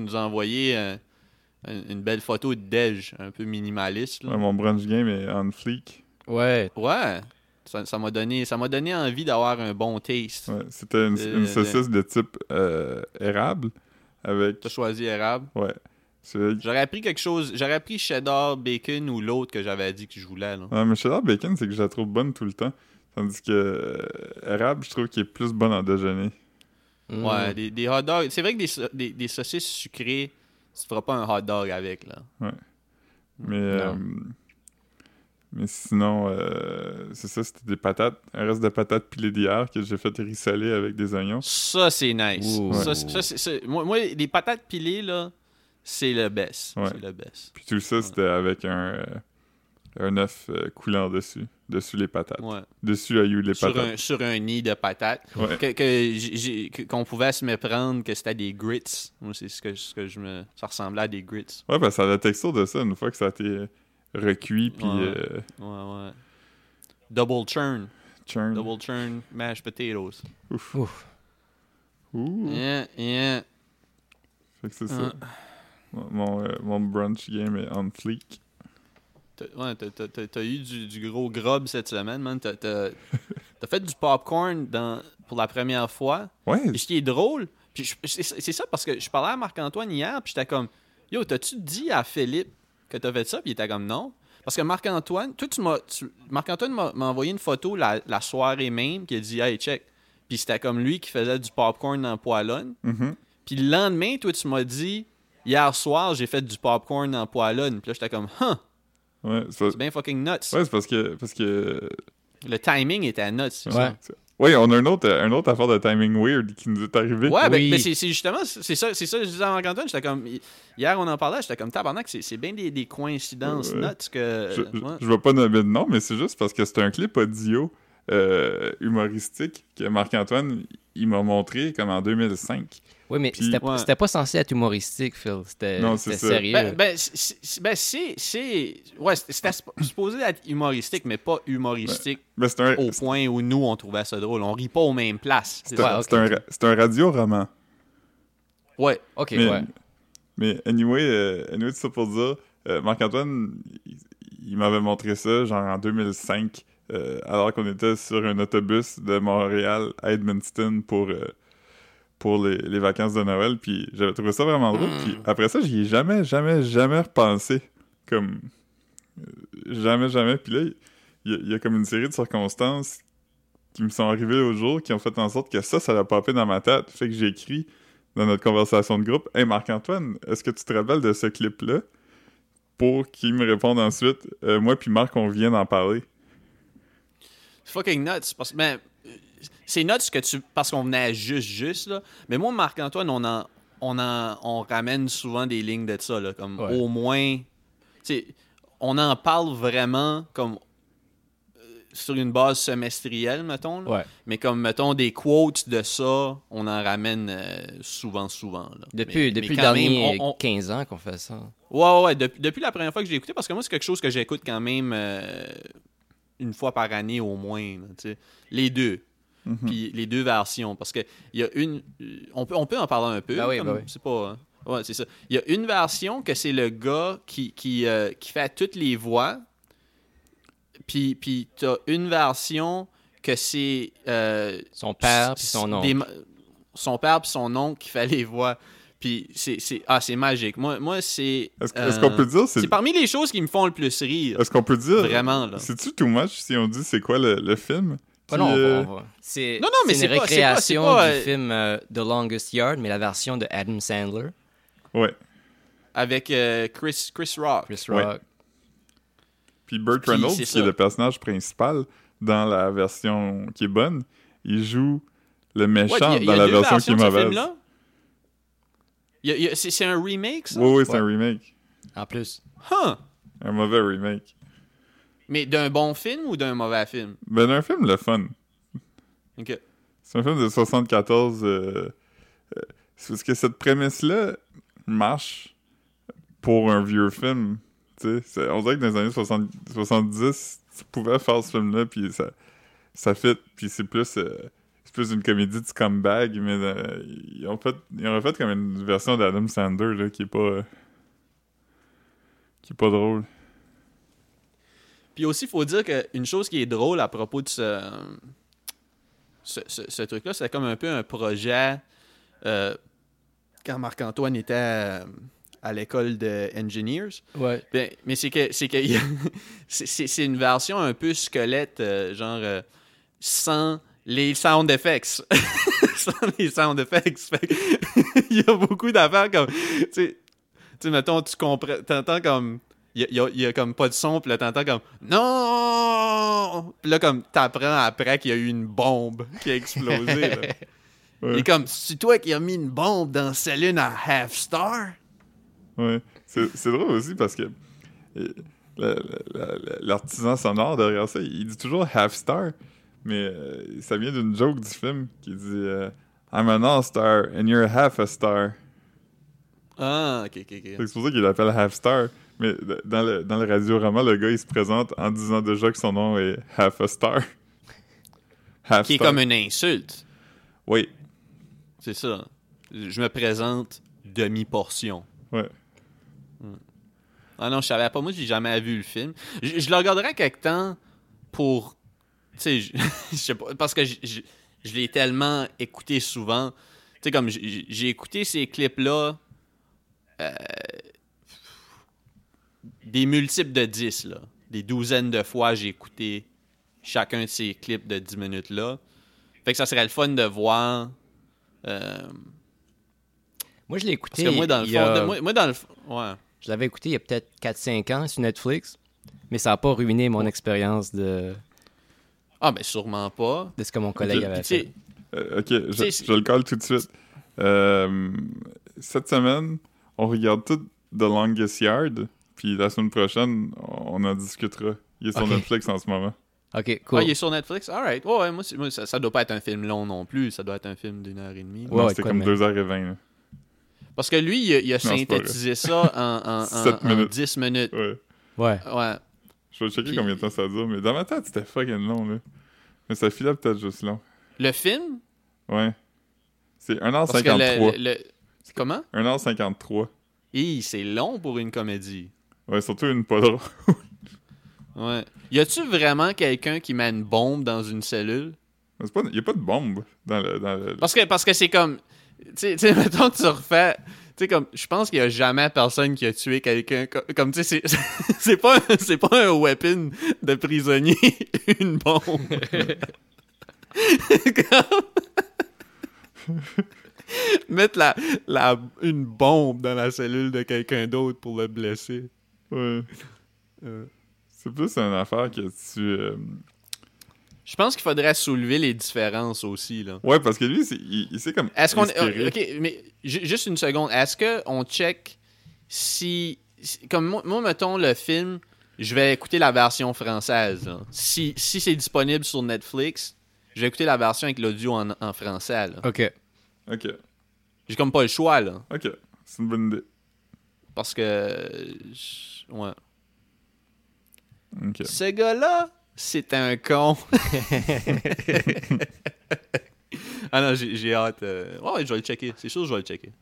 nous as envoyé euh, une une belle photo de Dej un peu minimaliste là. Ouais, mon brunch game est on fleek. Ouais. Ouais. Ça ça m'a donné, ça m'a donné envie d'avoir un bon taste. Ouais, C'était une, Euh, saucisse de type euh, érable avec. T'as choisi érable? Ouais. J'aurais pris quelque chose. J'aurais pris cheddar, bacon ou l'autre que j'avais dit que je voulais. Là. Ouais, mais cheddar bacon, c'est que je la trouve bonne tout le temps. Tandis que euh, érable, je trouve qu'il est plus bonne en déjeuner. Mm. Ouais, des, des hot dogs. C'est vrai que des, sau- des, des saucisses sucrées, tu feras pas un hot dog avec, là. Mais, euh, mais sinon, euh, c'est ça, c'était des patates. Un reste de patates pilées d'hier que j'ai fait rissoler avec des oignons. Ça, c'est nice. Ouh. Ça, moi, moi, les patates pilées, là, c'est le best. Ouais. C'est le best. Puis tout ça, c'était avec un, euh, un œuf euh, coulant dessus. Dessus les patates. Ouais. Dessus, il y a eu les Sur patates. un, sur un nid de patates. Ouais. Que, qu'on pouvait se méprendre que c'était des grits. Moi, c'est ce que, ce que je me. Ça ressemblait à des grits. Ouais, parce que ça a la texture de ça une fois que ça a été recuit, puis Ouais. euh, Ouais, ouais. Double churn. churn. Double churn mashed potatoes. Ouf. Ouf. Ouh. Yeah, yeah. Fait que c'est ça. Mon, mon, euh, mon brunch game est on fleek. Ouais, t'as- t'as- t'as- t'as eu du, du gros grub cette semaine, man. T'as t'as- t'as fait du popcorn dans, pour la première fois. Ouais, Et ce qui est drôle, puis je- c'est c'est ça parce que je parlais à Marc-Antoine hier, puis j'étais comme Yo, t'as-tu dit à Philippe que t'as fait ça? Puis il était comme non. Parce que Marc-Antoine, toi, tu m'as. tu- Marc-Antoine m'a m'a envoyé une photo la, la soirée même qui a dit Hey, check. Puis c'était comme lui qui faisait du popcorn dans la poêlonne. mhm. Puis le lendemain, toi, tu m'as dit Hier soir, j'ai fait du popcorn dans la poêlonne. Puis là, j'étais comme Huh, ouais, c'est pas- bien fucking nuts. ouais, c'est parce que, parce que Le timing était nuts. c'est ça. Ouais. Oui, on a un autre, un autre affaire de timing weird qui nous est arrivé. Ouais, ben, Oui. ben, c'est c'est justement, c'est ça, c'est ça que je disais à Marc-Antoine. J'étais comme, hier, on en parlait, j'étais comme, tabarnak, c'est c'est bien des, des coïncidences Ouais. nuts que. Je, je, ouais. je vais pas nommer de nom, mais c'est juste parce que c'est un clip audio euh, humoristique que Marc-Antoine il m'a montré comme en 2005. Oui, mais c'était Ouais. pas censé être humoristique, Phil. C'était sérieux. Ben, ben, c'est- c'est- ben, c'est. Ouais, c'était supposé être humoristique, mais pas humoristique un, au point où nous, on trouvait ça drôle. On rit pas aux mêmes places. C'est un, radio-roman. Ouais. ok, mais, ouais. mais anyway, euh, anyway, tout ça pour dire, euh, Marc-Antoine, il, il m'avait montré ça genre en 2005, euh, alors qu'on était sur un autobus de Montréal à Edmundston pour, euh, pour les, les vacances de Noël. Puis j'avais trouvé ça vraiment drôle. Puis après ça, j'y ai jamais, jamais, jamais repensé. Comme. euh, jamais, jamais. Puis là, il y, a- il y a comme une série de circonstances qui me sont arrivées au jour qui ont fait en sorte que ça, ça a popé dans ma tête. Fait que j'ai écrit dans notre conversation de groupe Hey Marc-Antoine, est-ce que tu te rappelles de ce clip-là? Pour qu'il me réponde ensuite Euh, Moi puis Marc, on vient d'en parler. Fucking nuts. Parce, ben, c'est nuts que tu, parce qu'on venait à juste, juste, là. Mais moi, Marc-Antoine, on en, on en, on ramène souvent des lignes de ça, là. Comme Ouais. au moins, tu sais, on en parle vraiment comme euh, sur une base semestrielle, mettons. là. Ouais. Mais comme, mettons, des quotes de ça, on en ramène euh, souvent, souvent. là. Depuis, Mais- depuis mais le quand même, dernier on- on- 15 ans qu'on fait ça. Ouais, ouais, ouais. Depuis, depuis la première fois que j'ai écouté, parce que moi, c'est quelque chose que j'écoute quand même euh, une fois par année au moins. là, tu sais. les deux. Mhm. Puis les deux versions. Parce que il y a une. On peut, on peut en parler un peu. Ben oui, comme- ben oui. C'est pas. hein. Ouais, c'est ça. Il y a une version que c'est le gars qui, qui, euh, qui fait toutes les voix. Puis, puis t'as une version que c'est. euh, Son père puis son oncle. des son père puis son oncle qui fait les voix. Puis c'est, c'est- ah, c'est magique. Moi, moi c'est. Est-ce euh, qu'on peut dire c'est c'est parmi les choses qui me font le plus rire. Est-ce qu'on peut dire Vraiment, là. C'est-tu too much si on dit c'est quoi le, le film? Non, euh. C'est Non, non, mais c'est une pas- pas- récréation pas, du euh, film euh, The Longest Yard, mais la version de Adam Sandler, Ouais. Avec euh, Chris, Chris Rock. Chris Ouais. Rock. Puis Burt Puis Reynolds, qui ça. est le personnage principal dans la version qui est bonne, il joue le méchant y a- il y dans a la deux version qui est versions de ce mauvaise. c'est, c'est un remake, ça? Oui, oui, c'est Ouais. un remake. En plus. Huh. Un mauvais remake. Mais d'un bon film ou d'un mauvais film? Ben, un film le fun. Ok. C'est un film de 74. euh, euh, c'est parce que cette prémisse-là marche pour un vieux film. Tu sais, c'est- on dirait que dans les années 60 70, tu pouvais faire ce film-là, puis ça, ça fit. Puis c'est plus, euh, c'est plus une comédie de scumbag, mais euh, ils, ont fait, ils ont fait comme une version d'Adam Sandler là, qui est pas. qui est pas drôle. Puis aussi, il faut dire qu'une chose qui est drôle à propos de ce, ce, ce- ce truc-là, c'est comme un peu un projet euh, quand Marc-Antoine était à l'école de Engineers. Ouais. Ben, mais c'est que c'est que il y a- c'est- une version un peu squelette, euh, genre euh, sans les sound effects. sans les sound effects. Il y a beaucoup d'affaires comme. Tu sais, mettons, tu comprends. T'entends comme. Il y a, y a- y a comme pas de son, puis là, t'entends comme Non! Puis là, comme, t'apprends après qu'il y a eu une bombe qui a explosé. là. Ouais. Il est comme, c'est toi qui as mis une bombe dans Céline à Half Star? Ouais. C'est drôle aussi parce que euh, la- la- la- l'artisan sonore derrière ça, il dit toujours half star, mais euh, ça vient d'une joke du film qui dit euh, I'm an all-star and you're half a star. Ah, ok, ok, ok. C'est pour ça qu'il l'appelle half star. Mais dans le, dans le radiorama, le gars il se présente en disant déjà que son nom est half a star. half Qui est star. comme une insulte. Oui, C'est ça. Je me présente demi-portion. ouais. Ah non, je savais pas. Moi, j'ai jamais vu le film. Je, je le regarderai quelque temps pour. Tu sais, je, je sais pas. Parce que je, je- je l'ai tellement écouté souvent. Tu sais, comme j'ai j'ai écouté ces clips-là. euh, des multiples de 10, là. Des douzaines de fois, j'ai écouté chacun de ces clips de 10 minutes-là. Fait que ça serait le fun de voir. euh, Moi, je l'ai parce écouté. que moi, dans le il fond. y a- de- moi, moi, dans le. Ouais. Je l'avais écouté il y a peut-être 4-5 ans sur Netflix, mais ça n'a pas ruiné mon expérience de, Ah, ben sûrement pas. de ce que mon collègue avait fait. Euh, ok, je le colle tout de suite. Euh, cette semaine, on regarde tout The Longest Yard, puis la semaine prochaine, on en discutera. Il est sur. Netflix en ce moment. Ok, cool. Ah, il est sur Netflix? Alright. Ouais, ouais, moi, c'est- moi, ça, ça doit pas être un film long non plus. Ça doit être un film d'une heure et demie. Ouais, non, ouais, c'était quoi comme de même. 2h20. Là. Parce que lui, il a, il a c'est pas synthétisé ça en, en, en- Sept en minutes. 10 minutes. Ouais. Ouais. Ouais. Je vais checker Puis- combien de temps ça dure, mais dans ma tête, c'était fucking long. Là. Mais ça filait peut-être juste long. Le film? Ouais. C'est Parce que 1h53. le, le- Comment? 1h53. Hi, c'est long pour une comédie. Ouais, surtout une pas drôle. Ouais. Y a-tu vraiment quelqu'un qui met une bombe dans une cellule? Il n'y a pas de bombe dans le. Dans le... Parce que parce que c'est comme. Tu sais- mettons que tu refais. Tu sais, comme. Je pense qu'il y a jamais personne qui a tué quelqu'un. co- Comme, tu sais, c'est- pas, pas un weapon de prisonnier, une bombe. Comme- Mettre la, la, une bombe dans la cellule de quelqu'un d'autre pour le blesser. Ouais. Euh. C'est plus une affaire que tu. euh, Je pense qu'il faudrait soulever les différences aussi, là. Ouais, parce que lui, c'est- il, il s'est comme. Est-ce qu'on. Ok, mais ju- juste une seconde. Est-ce qu'on check si. si- Comme moi, moi, mettons le film, je vais écouter la version française. là. Si, si c'est disponible sur Netflix, je vais écouter la version avec l'audio en, en français. là. Ok. Ok, J'ai comme pas le choix, là. ok. C'est une bonne idée. Parce que. euh, Ouais. Ce gars-là, c'est un con. ah non, j'ai hâte. euh, Ouais, je vais le checker. C'est sûr que je vais le checker.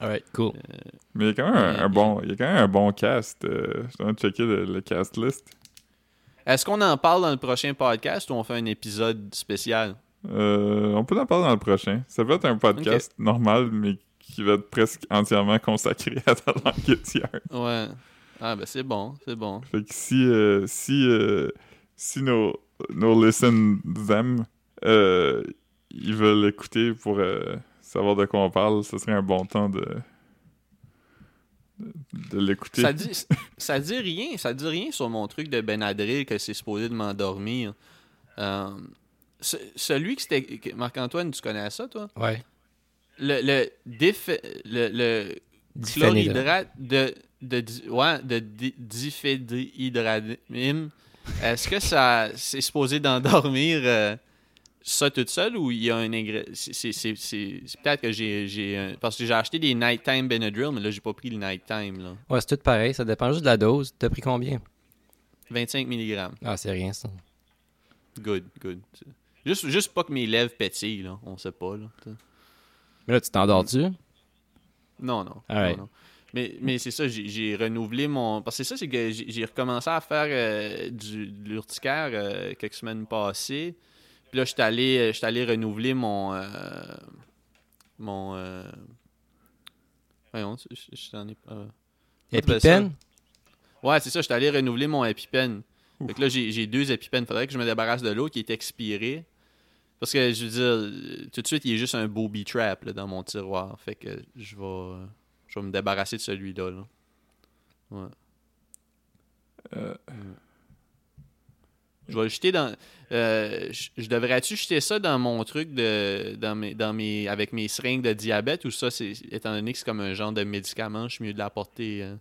Alright, cool. Mais il y a quand même un, bon, il y a quand même un bon cast. Euh, je dois checker le, le cast list. Est-ce qu'on en parle dans le prochain podcast ou on fait un épisode spécial? Euh, on peut en parler dans le prochain. Ça va être un podcast normal, mais qui va être presque entièrement consacré à ta langue Yard. Ouais. Ah, ben c'est bon, c'est bon. Fait que si, euh, si, euh, si nos, nos listen them, euh, ils veulent écouter pour euh, savoir de quoi on parle, ce serait un bon temps de, de, de l'écouter. Ça dit, ça dit rien, ça dit rien sur mon truc de Benadryl que c'est supposé de m'endormir. Euh, ce- celui que c'était. Marc-Antoine, tu connais ça, toi? Ouais. Le, le, dif- le, le chlorhydrate de, de, ouais, de est-ce que ça c'est supposé d'endormir euh, ça toute seule ou il y a un ingrédient? C'est, peut-être que j'ai, parce que j'ai acheté des nighttime Benadryl mais là j'ai pas pris le nighttime là Ouais, c'est tout pareil. Ça dépend juste de la dose. T'as pris combien? 25 mg Ah, c'est rien, ça. good good juste, juste pas que mes lèvres pétillent là on sait pas là. Mais là, tu t'endors-tu? Non, non. Alright. non, non. Mais, mais c'est ça, j'ai, renouvelé mon. Parce que c'est ça, c'est que j'ai, recommencé à faire euh, du, de l'urticaire euh, quelques semaines passées. Puis là, j'étais allé, euh, j'étais allé renouveler mon. euh, mon. Euh... Voyons, je, je, je t'en ai pas. Ouais, c'est ça, j'étais allé renouveler mon EpiPen. Fait que là, j'ai, j'ai deux EpiPen. Faudrait que je me débarrasse de l'autre qui est expiré. Parce que, je veux dire, tout de suite, il est juste un booby trap là, dans mon tiroir. Fait que je vais, je vais me débarrasser de celui-là. là. Ouais. Euh, Je vais le jeter dans. euh, je je devrais-tu jeter ça dans mon truc de. Dans mes, dans mes, avec mes seringues de diabète ou ça, c'est étant donné que c'est comme un genre de médicament, je suis mieux de l'apporter. euh?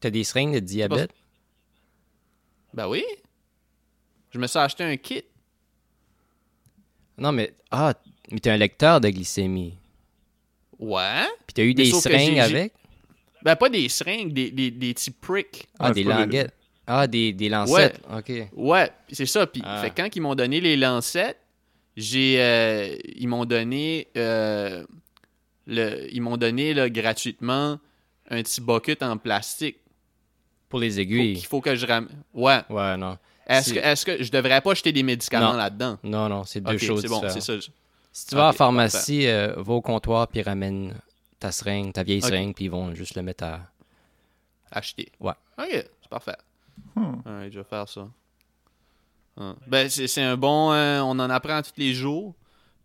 T'as des seringues de diabète? Ben oui! Je me suis acheté un kit. Non, mais. Ah, mais t'as un lecteur de glycémie. Ouais. Puis t'as eu Mais des seringues avec? Ben pas des seringues, des, des, des petits pricks. Ah, Ah, des languettes. Ah, des, des lancettes. OK. Ouais, pis c'est ça. Puis Ah. fait quand ils m'ont donné les lancettes, j'ai euh, ils m'ont donné euh, le ils m'ont donné là, gratuitement un petit bucket en plastique. Pour les Faut- aiguilles. qu'il faut que je ramène. Ouais. Ouais, non. Est-ce que je devrais pas jeter des médicaments là-dedans? Non, non, c'est deux choses c'est bon, ça. Si tu vas à la pharmacie, euh, va au comptoir puis ramène ta seringue, ta vieille seringue, puis ils vont juste le mettre à. Acheter. Ouais. OK, c'est parfait. Hmm. Alright, je vais faire ça. Ah. Ben, c'est un bon... euh, on en apprend tous les jours.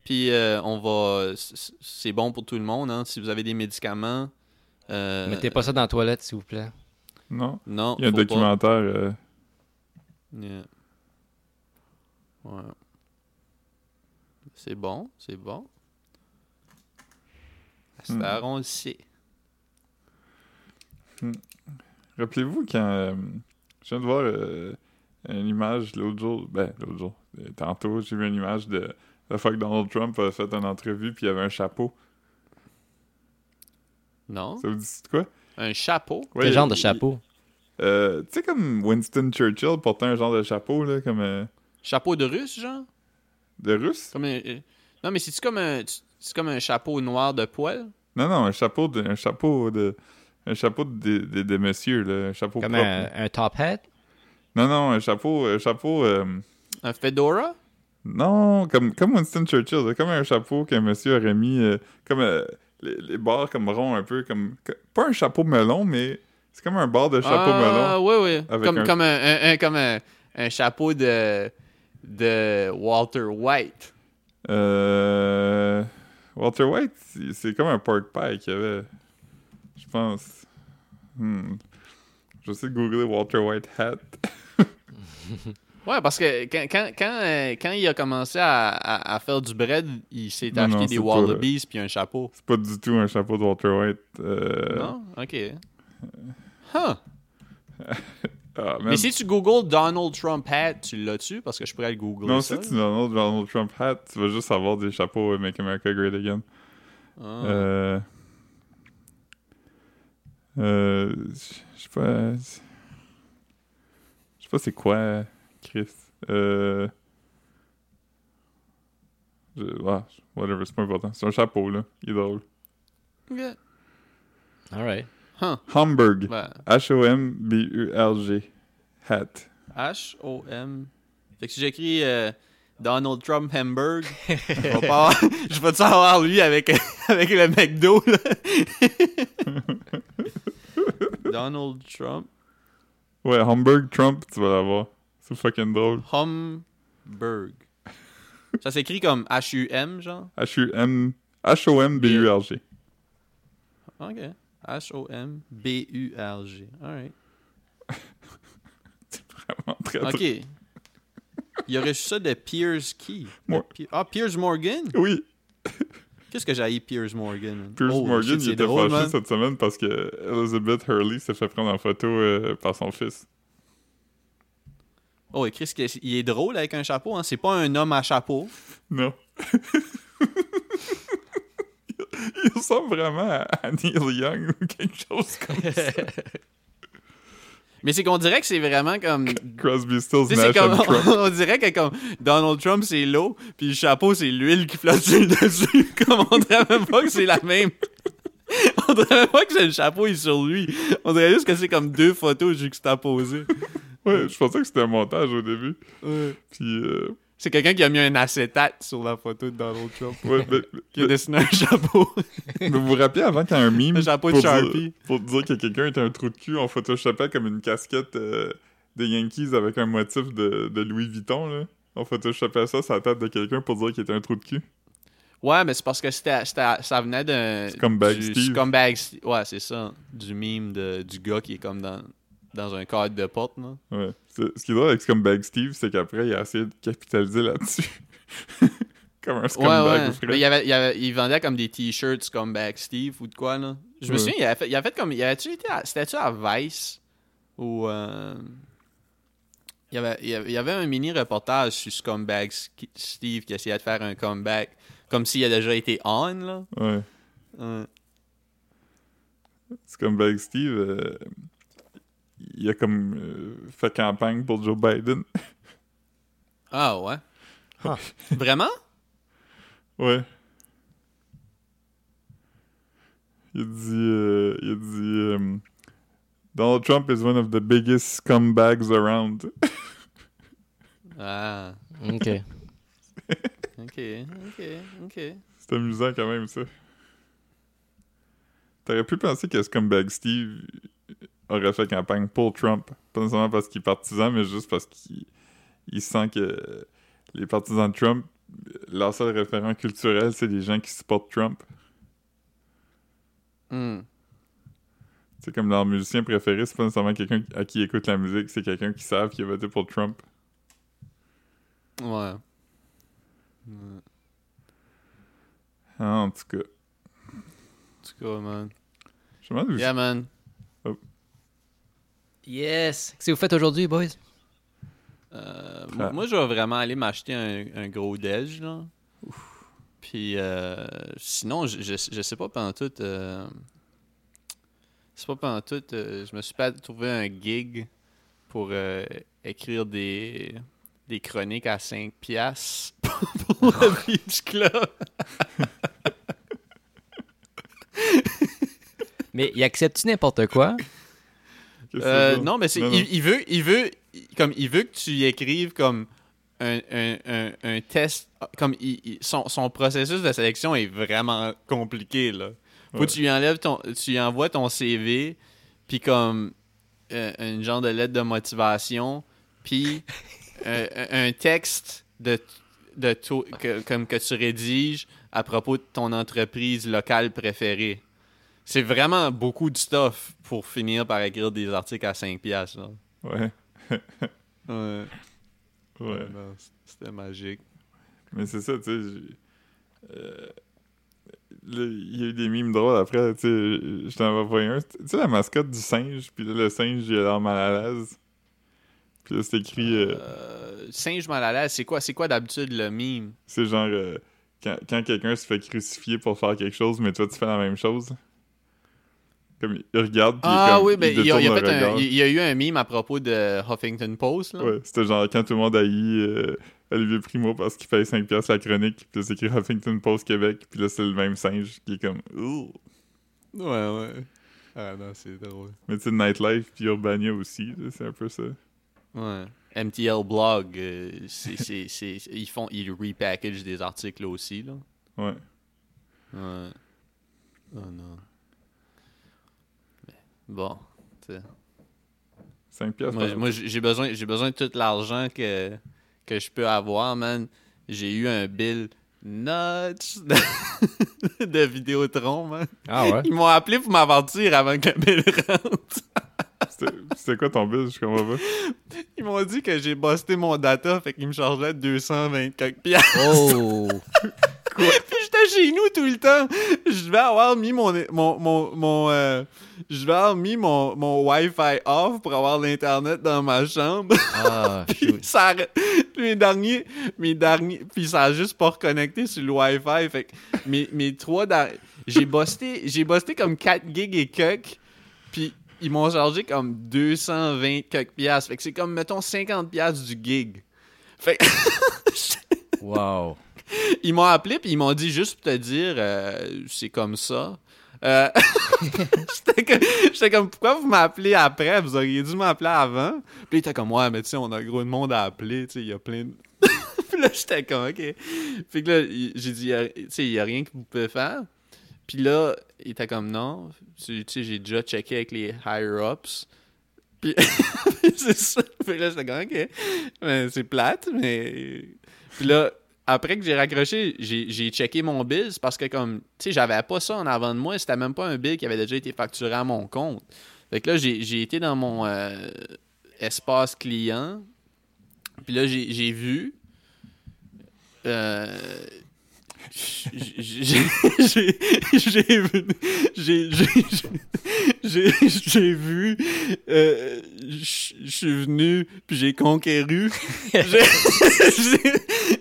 Puis euh, on va... c'est- bon pour tout le monde, hein. Si vous avez des médicaments... euh, Mettez pas ça dans la toilette, s'il vous plaît. Non. Non, Il y a un documentaire. Yeah. Ouais. C'est bon, c'est bon. Hmm. heure, on le sait. Rappelez-vous quand. euh, je viens de voir euh, une image l'autre jour. Ben, l'autre jour. euh, Tantôt, j'ai vu une image de la fois que Donald Trump a fait une entrevue, puis il avait un chapeau. Non? Ça vous dit c'est quoi? Un chapeau? Ouais, Quel genre de il- chapeau? Euh, tu sais, comme Winston Churchill portait un genre de chapeau, là, comme. euh, Chapeau de russe, genre? de russe? Comme un- euh, Non, mais c'est-tu comme un... C'est comme un chapeau noir de poil? Non, non, un chapeau de. Un chapeau de. Un chapeau de, de, de monsieur, là. Un chapeau Comme propre. un, un top hat? Non, non, un chapeau. Un chapeau. euh, Un fedora? Non, comme, comme Winston Churchill, là, comme un chapeau qu'un monsieur aurait mis, euh, comme euh, les, les bords comme ronds un peu, comme pas un chapeau melon, mais c'est comme un bord de chapeau ah, melon. oui, oui. Avec Comme, un- comme, un, comme un, chapeau de, de Walter White. Euh, Walter White, c'est- comme un pork pie qu'il y avait, je pense. Hmm. Je sais googler Walter White hat. Ouais, parce que quand, quand, quand, euh, quand il a commencé à, à- à faire du bread, il s'est acheté non, des pas- Wallabies puis un chapeau. C'est pas du tout un chapeau de Walter White. euh, Non? Ok. Huh. ah. Mais si tu googles Donald Trump hat, tu l'as-tu? Parce que je pourrais le googler. Non, ça, si tu Donald, Donald Trump hat, tu vas juste avoir des chapeaux euh, Make America Great Again. Ah. Euh. Euh. Je sais pas. Je sais pas c'est quoi, Chris. Euh. Je, ouais, whatever, c'est pas important. C'est un chapeau, là. Il est drôle. Ok. Alright. Huh. Hamburg. Ben, H-O-M-B-U-L-G. Hat. H-O-M. Fait que si j'écris euh, Donald Trump Hamburg, je vais pas avoir- je vais savoir lui avec, avec le McDo. Là. Donald Trump Ouais, Hamburg Trump, tu vas l'avoir. C'est fucking drôle. Hamburg. Ça s'écrit comme H-U-M, genre? H-U-M. H-O-M-B-U-L-G. Ok. H-O-M-B-U-R-G. Alright. Vraiment très drôle. Ok. Il a reçu ça de Piers Key. Moi. Ah, Piers Morgan? Oui, Qu'est-ce que j'ai Piers Morgan? Pierce Oh, Morgan, shit, il c'est était drôle, fâché man. cette semaine parce que Elizabeth Hurley s'est fait prendre en photo euh, par son fils. Oh, et Chris, il est drôle avec un chapeau, hein? C'est pas un homme à chapeau. Non. il ressemble vraiment à, Neil Young ou quelque chose comme ça. Mais c'est qu'on dirait que c'est vraiment comme. Crosby, Stills, Nash comme. Trump. On dirait que comme Donald Trump, c'est l'eau, puis le chapeau, c'est l'huile qui flotte sur le dessus. Comme on dirait même pas que c'est la même. On dirait même pas que c'est le chapeau est sur lui. On dirait juste que c'est comme deux photos juxtaposées. Ouais, je pensais que c'était un montage au début. Puis, euh, C'est quelqu'un qui a mis un acétate sur la photo de Donald Trump. ouais, mais, Qui a dessiné un chapeau. mais vous vous rappelez avant qu'il y ait un meme Un chapeau de pour, dire, Sharpie. pour dire que quelqu'un était un trou de cul, on photoshopait comme une casquette euh, des Yankees avec un motif de, de Louis Vuitton, là. On photoshopait ça sur la tête de quelqu'un pour dire qu'il était un trou de cul. Ouais, mais c'est parce que c'était, ça venait d'un. Scumbag du Steve. Scumbag. Ouais, c'est ça. Du meme de, du gars qui est comme dans, dans un cadre de porte, là. Ouais. Ce qui est drôle avec Scumbag Steve, c'est qu'après, il a essayé de capitaliser là-dessus. Comme un Ouais, scumbag ouais. Mais il, avait, il, avait- vendait comme des t-shirts Scumbag Steve ou de quoi, là. Je me Ouais. souviens, il avait fait, il avait fait comme. Il avait-tu été C'était-tu à Vice Ou. euh, il, y avait, il avait- avait un mini reportage sur Scumbag Steve qui essayait de faire un comeback. Comme s'il a déjà été on, là. Ouais. Ouais. Scumbag Steve, euh, il a comme euh, fait campagne pour Joe Biden. Ah ouais. Ah. Vraiment? Ouais. Il a dit, euh, il a dit euh, Donald Trump is one of the biggest scumbags around. Ah. OK. Ok, ok, ok. C'est amusant quand même, ça. T'aurais pu penser que Scumbag Steve aurait fait campagne pour Trump. Pas nécessairement parce qu'il est partisan, mais juste parce qu'il il sent que les partisans de Trump, leur seul référent culturel, c'est les gens qui supportent Trump. Hmm. C'est comme leur musicien préféré, c'est pas nécessairement quelqu'un à qui écoute la musique, c'est quelqu'un qui savent qu'il a voté pour Trump. Ouais. Ah, en tout cas. En tout cas, man. Je me demande où Yeah, man. Yes! Qu'est-ce que vous faites aujourd'hui, boys? Euh, Ah. moi- je vais vraiment aller m'acheter un, un gros déj, là. Puis, euh, sinon, je, je, je sais pas pendant tout. Euh, c'est pas pendant tout. euh, je me suis pas trouvé un gig pour euh, écrire des, des chroniques à 5 piastres pour le Beach Club. Mais il accepte-tu n'importe quoi? Euh, non, mais c'est, Non, il, non. il veut, il veut, comme il veut que tu y écrives comme un, un, un, un test, comme il- son, son processus de sélection est vraiment compliqué là. Faut Ouais. que tu lui enlèves ton, tu lui envoies ton CV, puis comme euh, une genre de lettre de motivation, puis euh, un un texte de de to- que, comme que tu rédiges à propos de ton entreprise locale préférée. C'est vraiment beaucoup de stuff pour finir par écrire des articles à 5 piastres. Ouais. Ouais. Ouais. C'était magique. Mais c'est ça, tu sais. euh, là, Il y a eu des mimes drôles après, tu sais. Je t'en vais un. Tu sais, la mascotte du singe, puis là, le singe, il a l'air mal à l'aise. Puis là, c'est écrit. euh, Euh, singe mal à l'aise, c'est quoi, c'est quoi d'habitude le meme? c'est genre. euh, quand quand quelqu'un se fait crucifier pour faire quelque chose, mais toi, tu fais la même chose. Comme il regarde, puis Ah comme, oui, mais il y, a, il y a détourne fait le un- regard. il y a eu un meme à propos de Huffington Post. Là. Ouais, c'était genre quand tout le monde haït euh, Olivier Primo parce qu'il paye 5$ piastres la chronique, puis là, c'est écrit Huffington Post Québec, puis là, c'est le même singe qui est comme. Ouh. Ouais, ouais. Ah non, c'est drôle. Mais tu sais, Nightlife puis Urbania aussi, là, c'est un peu ça. Ouais. MTL Blog, euh, c'est, c'est, c'est- ils font, ils repackagent des articles aussi, là. Ouais. Ouais. Oh non. Bon, tu sais. 5 piastres. Moi, moi, j'ai besoin, j'ai besoin de tout l'argent que, que je peux avoir, man. J'ai eu un bill nuts de, de Vidéotron, man. Ah ouais? Ils m'ont appelé pour m'avertir avant que le bill rentre. C'était quoi ton bill? Je comprends pas. Ils m'ont dit que j'ai busté mon data, fait qu'ils me chargeaient 220 quelques piastres. Oh! Puis j'étais chez nous tout le temps. Je devais avoir mis mon mon mon, mon euh, je devais avoir mis mon, mon Wi-Fi off pour avoir l'internet dans ma chambre. Ah, puis ça mes derniers mes derniers puis ça a juste pas reconnecté sur le Wi-Fi fait que mes, mes trois j'ai busté j'ai busté comme 4 gigs et quelques puis ils m'ont chargé comme 220 quelques piastres. Fait que c'est comme mettons 50 piastres du gig. Fait que Wow. ils m'ont appelé puis ils m'ont dit juste pour te dire euh, c'est comme ça. Euh, J'étais comme, pourquoi vous m'appelez après? Vous auriez dû m'appeler avant. Puis il était comme, ouais, mais tu sais, on a gros de monde à appeler, tu sais, il y a plein de... puis là, j'étais comme, ok. Puis là, j'ai dit, tu sais, il y a rien que vous pouvez faire. Puis là, il était comme, non, tu sais, j'ai déjà checké avec les higher-ups. Puis c'est ça. Puis là, j'étais comme, OK. Mais c'est plate, mais. Puis là, après que j'ai raccroché, j'ai checké mon bill parce que, comme, tu sais, j'avais pas ça en avant de moi. C'était même pas un bill qui avait déjà été facturé à mon compte. Fait que là, j'ai été dans mon euh, espace client. Puis là, j'ai vu. Euh, j'ai vu euh, je suis venu puis j'ai conquéru.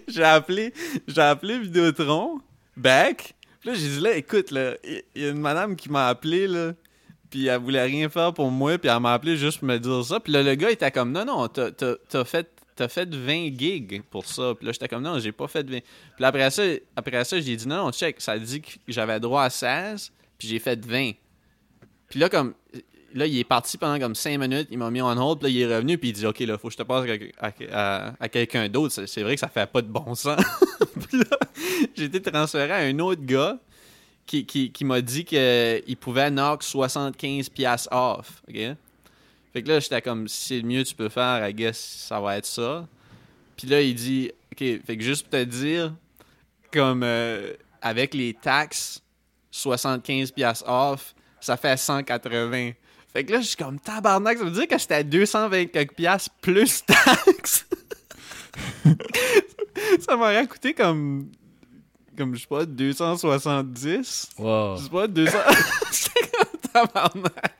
J'ai appelé j'ai appelé Vidéotron back. Puis là j'ai dit là écoute là il y, a une madame qui m'a appelé là puis elle voulait rien faire pour moi puis elle m'a appelé juste pour me dire ça. Puis là le gars était comme non non t'as fait t'as fait 20 gigs pour ça. Puis là j'étais comme non j'ai pas fait 20 puis après ça après ça j'ai dit non non check. Ça dit que j'avais droit à 16 puis j'ai fait 20 puis là comme là il est parti pendant comme 5 minutes il m'a mis en hold puis là il est revenu puis il dit ok là faut que je te passe à, à- quelqu'un d'autre. C'est vrai que ça fait pas de bon sens. Puis là j'ai été transféré à un autre gars qui, qui, qui m'a dit qu'il pouvait knock 75 pièces off. OK? Fait que là, j'étais comme, si c'est le mieux que tu peux faire, I guess, ça va être ça. Puis là, il dit, OK, fait que juste pour te dire, comme, euh, avec les taxes, 75 pièces off, ça fait 180. Fait que là, je suis comme, tabarnak, ça veut dire que c'était à 220 quelques piastres plus taxes. ça m'aurait coûté comme, comme, je sais pas, 270. Wow. Je sais pas, 200.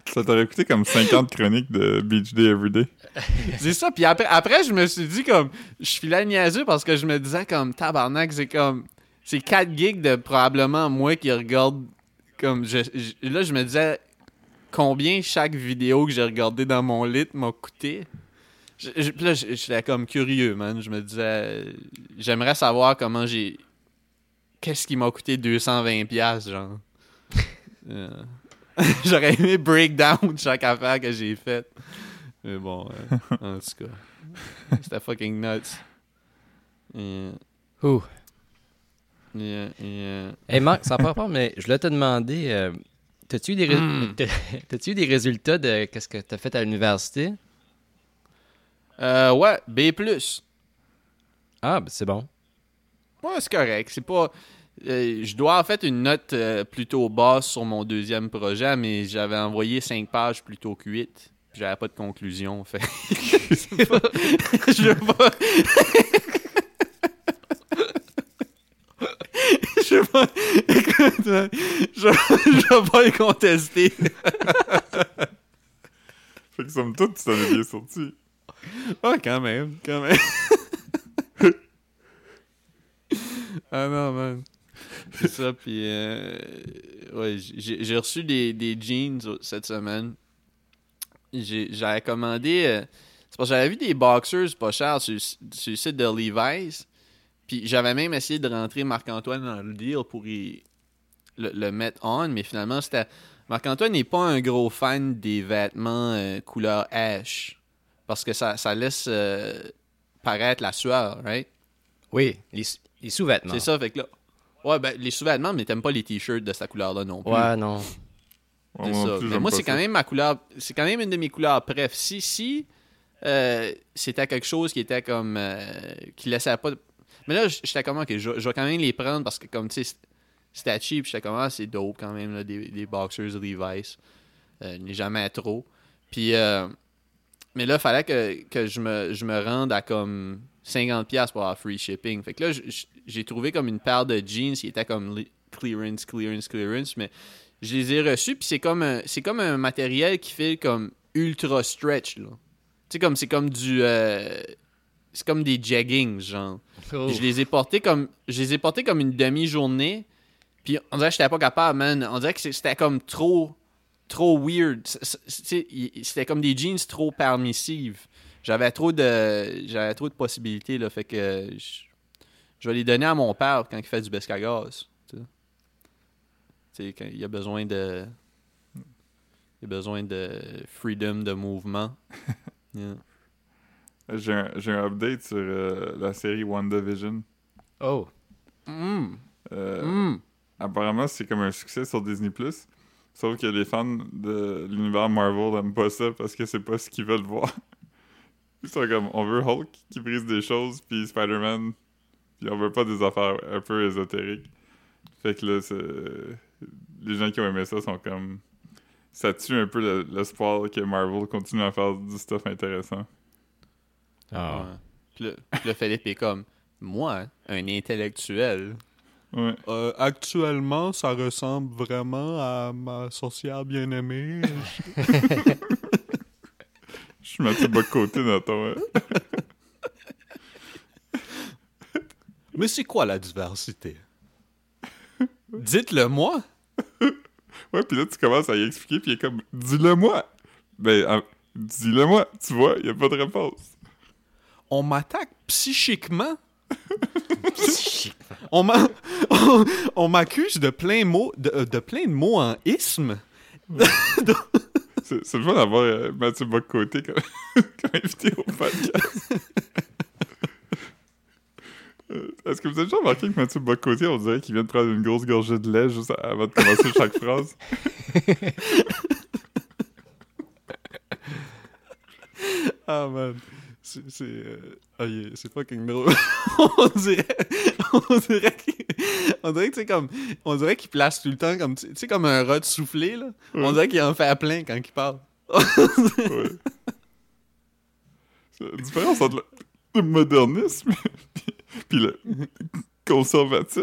Ça t'aurait coûté comme 50 chroniques de Beach Day Everyday. C'est ça. Puis après, après, je me suis dit comme. Je filais niaiseux parce que je me disais comme tabarnak, c'est comme. C'est 4 gigs de probablement moi qui regarde. Comme. Je, je- là, je me disais combien chaque vidéo que j'ai regardé dans mon lit m'a coûté? Je- je- là, j'étais comme curieux, man. Je me disais. J'aimerais savoir comment j'ai. Qu'est-ce qui m'a coûté 220$, piastres, genre. Euh, J'aurais aimé breakdown chaque affaire que j'ai faite. Mais bon, euh, en tout cas. C'était fucking nuts. Yeah, Ouh. yeah, yeah. Hey Marc, sans pas rapport, mais je voulais te demander, euh, t'as-tu eu, des Hmm. eu des résultats de qu'est-ce que t'as fait à l'université? Euh, ouais, B+. Ah, ben c'est bon. Ouais, c'est correct. C'est pas... euh, je dois en fait une note euh, plutôt basse sur mon deuxième projet, mais j'avais envoyé 5 pages plutôt que 8. Puis j'avais pas de conclusion, fait. pas- je veux pas. je veux pas. Écoute, euh, je, je vais pas le contester. Fait que somme toute, tu t'en es bien sorti. Ouais, quand même, quand même. ah non, man. C'est ça, puis... euh, ouais, j'ai reçu des, des jeans cette semaine. J'avais commandé... euh, c'est parce que j'avais vu des boxers pas chers sur, sur le site de Levi's. Puis j'avais même essayé de rentrer Marc-Antoine dans le deal pour y- le, le mettre on, mais finalement, c'était... Marc-Antoine n'est pas un gros fan des vêtements euh, couleur ash. Parce que ça, ça laisse paraître la sueur, right? Oui, les, les sous-vêtements. C'est ça, fait que là. Ouais, ben, les sous-vêtements, mais t'aimes pas les t-shirts de cette couleur-là non plus. Ouais, non. C'est ça. plus, Mais moi, c'est quand même ma couleur. C'est quand même une de mes couleurs. Bref, si, si euh, c'était quelque chose qui était comme. euh, qui laissait pas. de- Mais là, j'étais comme, ok, je, je vais quand même les prendre parce que, comme, tu sais, c'était cheap. J'étais comme, ah, c'est dope quand même, là, des, des boxers Levi's. Euh, n'est jamais trop. Puis, euh, mais là, il fallait que, que je, me, je me rende à comme 50$ pour avoir free shipping. Fait que là, j'ai trouvé comme une paire de jeans qui était comme clearance, clearance, clearance. Mais je les ai reçus, puis c'est comme, un- c'est comme un matériel qui fait comme ultra stretch, là. Tu sais, comme, c'est comme du... euh, c'est comme des jeggings, genre. Oh. Je les ai portés comme je les ai portés comme une demi-journée. Puis on dirait que j'étais pas capable, man. On dirait que c'était comme trop trop weird. C'était comme des jeans trop permissives. J'avais trop de j'avais trop de possibilités là, fait que je, je vais les donner à mon père quand il fait du bescagaz. Tu sais. Tu sais, quand il a besoin de il a besoin de freedom de mouvement. Yeah. J'ai un, un update sur euh, la série WandaVision. Oh. Mm. Euh, Mm. Apparemment, c'est comme un succès sur Disney+. Sauf que les fans de l'univers Marvel n'aiment pas ça parce que c'est pas ce qu'ils veulent voir. Ils sont comme, on veut Hulk qui brise des choses, puis Spider-Man, puis on veut pas des affaires un peu ésotériques. Fait que là, c'est... les gens qui ont aimé ça sont comme... Ça tue un peu le- l'espoir que Marvel continue à faire du stuff intéressant. Ah. Ouais. Puis là, Philippe est comme, moi, un intellectuel. Ouais. Euh, actuellement, ça ressemble vraiment à ma sorcière bien-aimée. Je suis Mathieu Bocoté dans ton... euh, Mais c'est quoi la diversité? Dites-le moi. Ouais, puis là, tu commences à y expliquer, puis il est comme, dis-le-moi! Ben, euh, dis-le-moi! Tu vois, il a pas de réponse. On m'attaque psychiquement. on m'a- on- m'accuse de plein de, euh, de plein de mots en isme. C'est le fun d'avoir euh, Mathieu Bocoté comme, comme invité au podcast. Euh, Est-ce que vous avez déjà remarqué que Mathieu Bocoté, on dirait qu'il vient de prendre une grosse gorgée de lait juste avant de commencer chaque phrase? Ah man, c'est c'est euh, ah, est- c'est fucking drôle. on dirait on dirait qu'il- on dirait que c'est comme on dirait qu'il place tout le temps comme tu sais comme un rat soufflé là. On dirait qu'il en fait à plein quand il parle. Ouais. C'est la différence entre le modernisme puis le conservatisme.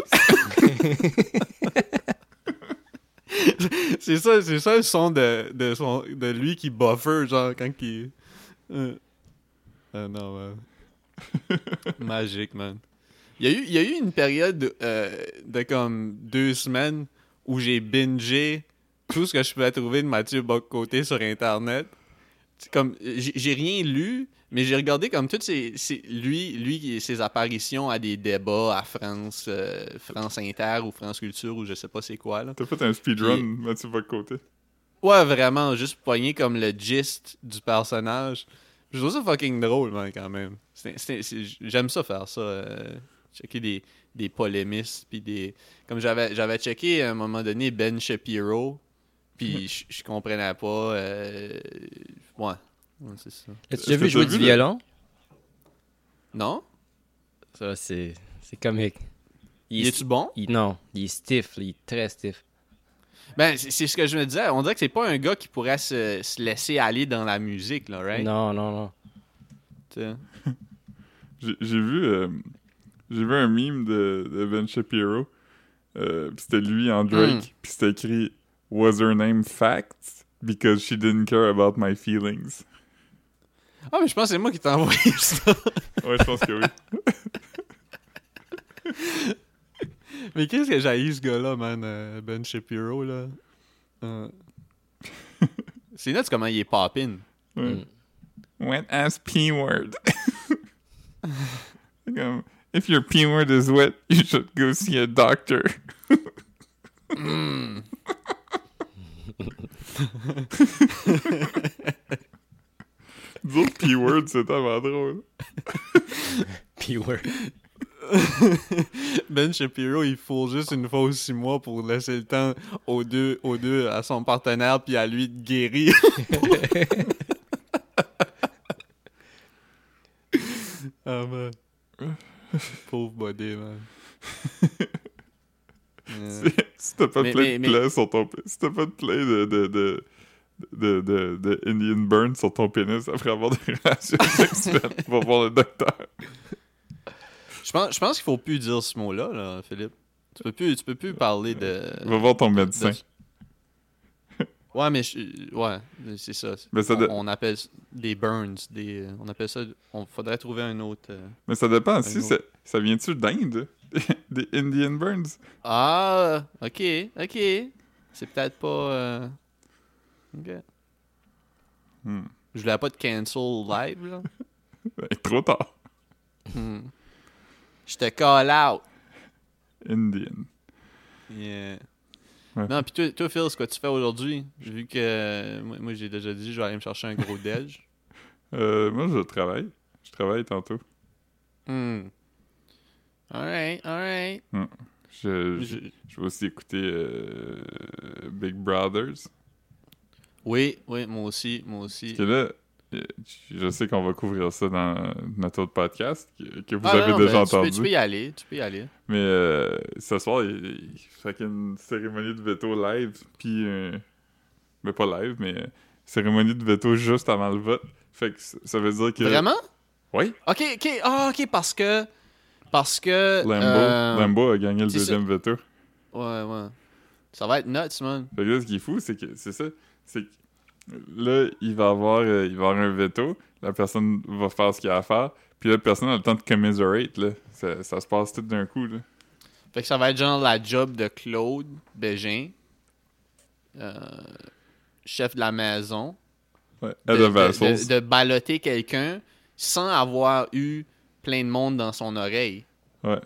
c'est ça, c'est ça le son de, de, son, de lui qui buffer, genre, quand il... Euh. Ah non, man. Magique, man. Il y, a eu, il y a eu une période euh, de comme deux semaines où j'ai bingé tout ce que je pouvais trouver de Mathieu Bocoté sur Internet. Comme, j'ai rien lu, mais j'ai regardé comme toutes ces, ces- lui, lui, ses apparitions à des débats à France, euh, France Inter ou France Culture ou je sais pas c'est quoi, là. T'as fait un speedrun, Mathieu Bocoté? Ouais, vraiment, juste poigner comme le gist du personnage. Je trouve ça fucking drôle, man, quand même. C'est- c'est- c'est- J'aime ça faire ça. euh, checker des, des polémistes, puis des... Comme j'avais j'avais checké à un moment donné Ben Shapiro, puis je comprenais pas... euh, Ouais, Ouais, c'est ça. As-tu déjà vu jouer du violon? Non? Ça, c'est c'est comique. Il est- est-tu bon? il- non, il est stiff, là, il est très stiff. Ben, c'est ce que je me disais. On dirait que c'est pas un gars qui pourrait se, se laisser aller dans la musique, là, right? Non, non, non. Tu sais. J'ai vu, euh, j'ai vu un meme de, de Ben Shapiro. Euh, c'était lui en Drake. Mm. Puis c'était écrit Was her name Facts? Because she didn't care about my feelings. Ah, mais je pense que c'est moi qui t'ai envoyé ça. Ouais, je pense que oui. Mais qu'est-ce que j'ai ce gars-là, man, euh, Ben Shapiro, là? Euh. c'est nuts comment il est poppin. Ouais. Mm. Wet ass P-word. Comme, If your P-word is wet, you should go see a doctor. Mm. Nous autres, P-word, c'est tellement drôle. Ouais. Ben Shapiro, il faut juste une fois ou six mois pour laisser le temps aux deux, aux deux à son partenaire, puis à lui de guérir. ah, man. Pauvre body, man. Si t'as pas de Mais- plein mais- de plaies sur ton... Si t'as pas de de... de, de de, de, de Indian burn sur ton pénis après avoir des relations sexuelles. Va voir le docteur. Je pense, je pense qu'il faut plus dire ce mot-là, là, Philippe. Tu peux plus, tu peux plus parler de. Va voir ton médecin. de- Ouais, mais je- ouais, c'est ça. Mais ça on, de- on appelle des burns, des, on appelle ça. On faudrait trouver un autre. euh. Mais ça dépend. Si Un ça, ça vient-tu d'Inde? Des Indian burns? Ah, ok, ok. C'est peut-être pas. euh, Ok. Hmm. Je voulais pas de cancel live là. Ben, trop tard. Hmm. Je te call out. Indian. Yeah. Ouais. Non, puis toi, toi, Phil, ce que tu fais aujourd'hui, vu que moi, moi, j'ai déjà dit, je vais aller me chercher un gros déj. Euh, moi, je travaille. Je travaille tantôt. Hmm. Alright, alright. Hmm. Je, je, Je- vais aussi écouter euh, Big Brothers. Oui, oui, moi aussi, moi aussi. Parce que là, je sais qu'on va couvrir ça dans notre autre podcast que, vous Ah, avez non, déjà ben, tu peux- entendu. Tu peux, y aller, tu peux y aller. Mais euh, ce soir, il, il une cérémonie de veto live, puis... euh, mais pas live, mais euh, cérémonie de veto juste avant le vote. Fait que ça veut dire que... Vraiment? Oui, Ok, ok, ah, ok, parce que. Parce que. Lambo, euh, Lambo a gagné le deuxième veto. Ouais, ouais. Ça va être nuts, man. Fait que là, ce qui est fou, c'est que c'est ça. C'est que là, il va avoir, euh, il va avoir un veto. La personne va faire ce qu'il a à faire. Puis là, personne n'a le temps de commiserate. Là. Ça, ça se passe tout d'un coup. Là. Fait que ça va être genre la job de Claude Bégin, euh, chef de la maison, Ouais. de, de- Vassals. de- de balloter quelqu'un sans avoir eu plein de monde dans son oreille. Ouais.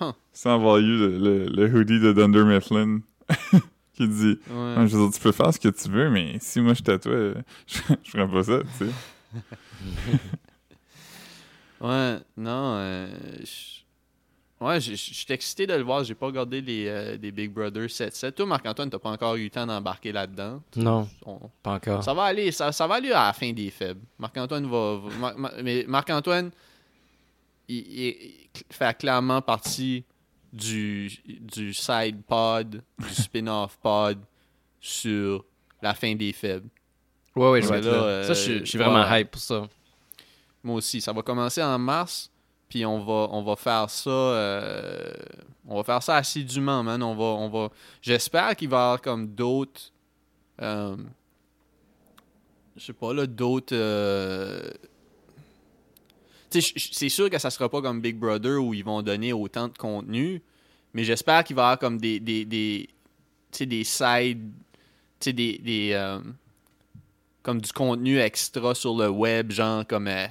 Huh. Sans avoir eu le, le- le hoodie de Dunder Mifflin qui dit Ouais. Ah, je veux dire, Tu peux faire ce que tu veux, mais si moi toi, euh, je, je ferais pas ça. Tu sais. Ouais, non. euh, je- Ouais, je je- je suis excité de le voir. J'ai pas regardé les, euh, des Big Brother 7-7. Toi, Marc-Antoine, t'as pas encore eu le temps d'embarquer là-dedans? Non, On- pas encore. Ça va aller, ça, ça va aller à la fin des faibles. Marc-Antoine va. va- Mar- Mar- mais Marc-Antoine, il, il- il fait clairement partie du, du side pod, du spin-off pod sur la fin des faibles. Ouais, ouais, je là, euh, Ça, je suis- je suis vraiment ouais. hype pour ça. Moi aussi. Ça va commencer en mars, puis on va, on va faire ça. euh, on va faire ça assidûment, man. On va, on va. J'espère qu'il va y avoir comme d'autres. euh, je sais pas là, d'autres. euh, tu sais, je- je- c'est sûr que ça sera pas comme Big Brother où ils vont donner autant de contenu, mais j'espère qu'il va y avoir comme des, des, des, des sides, des, des euh, comme du contenu extra sur le web, genre comme euh,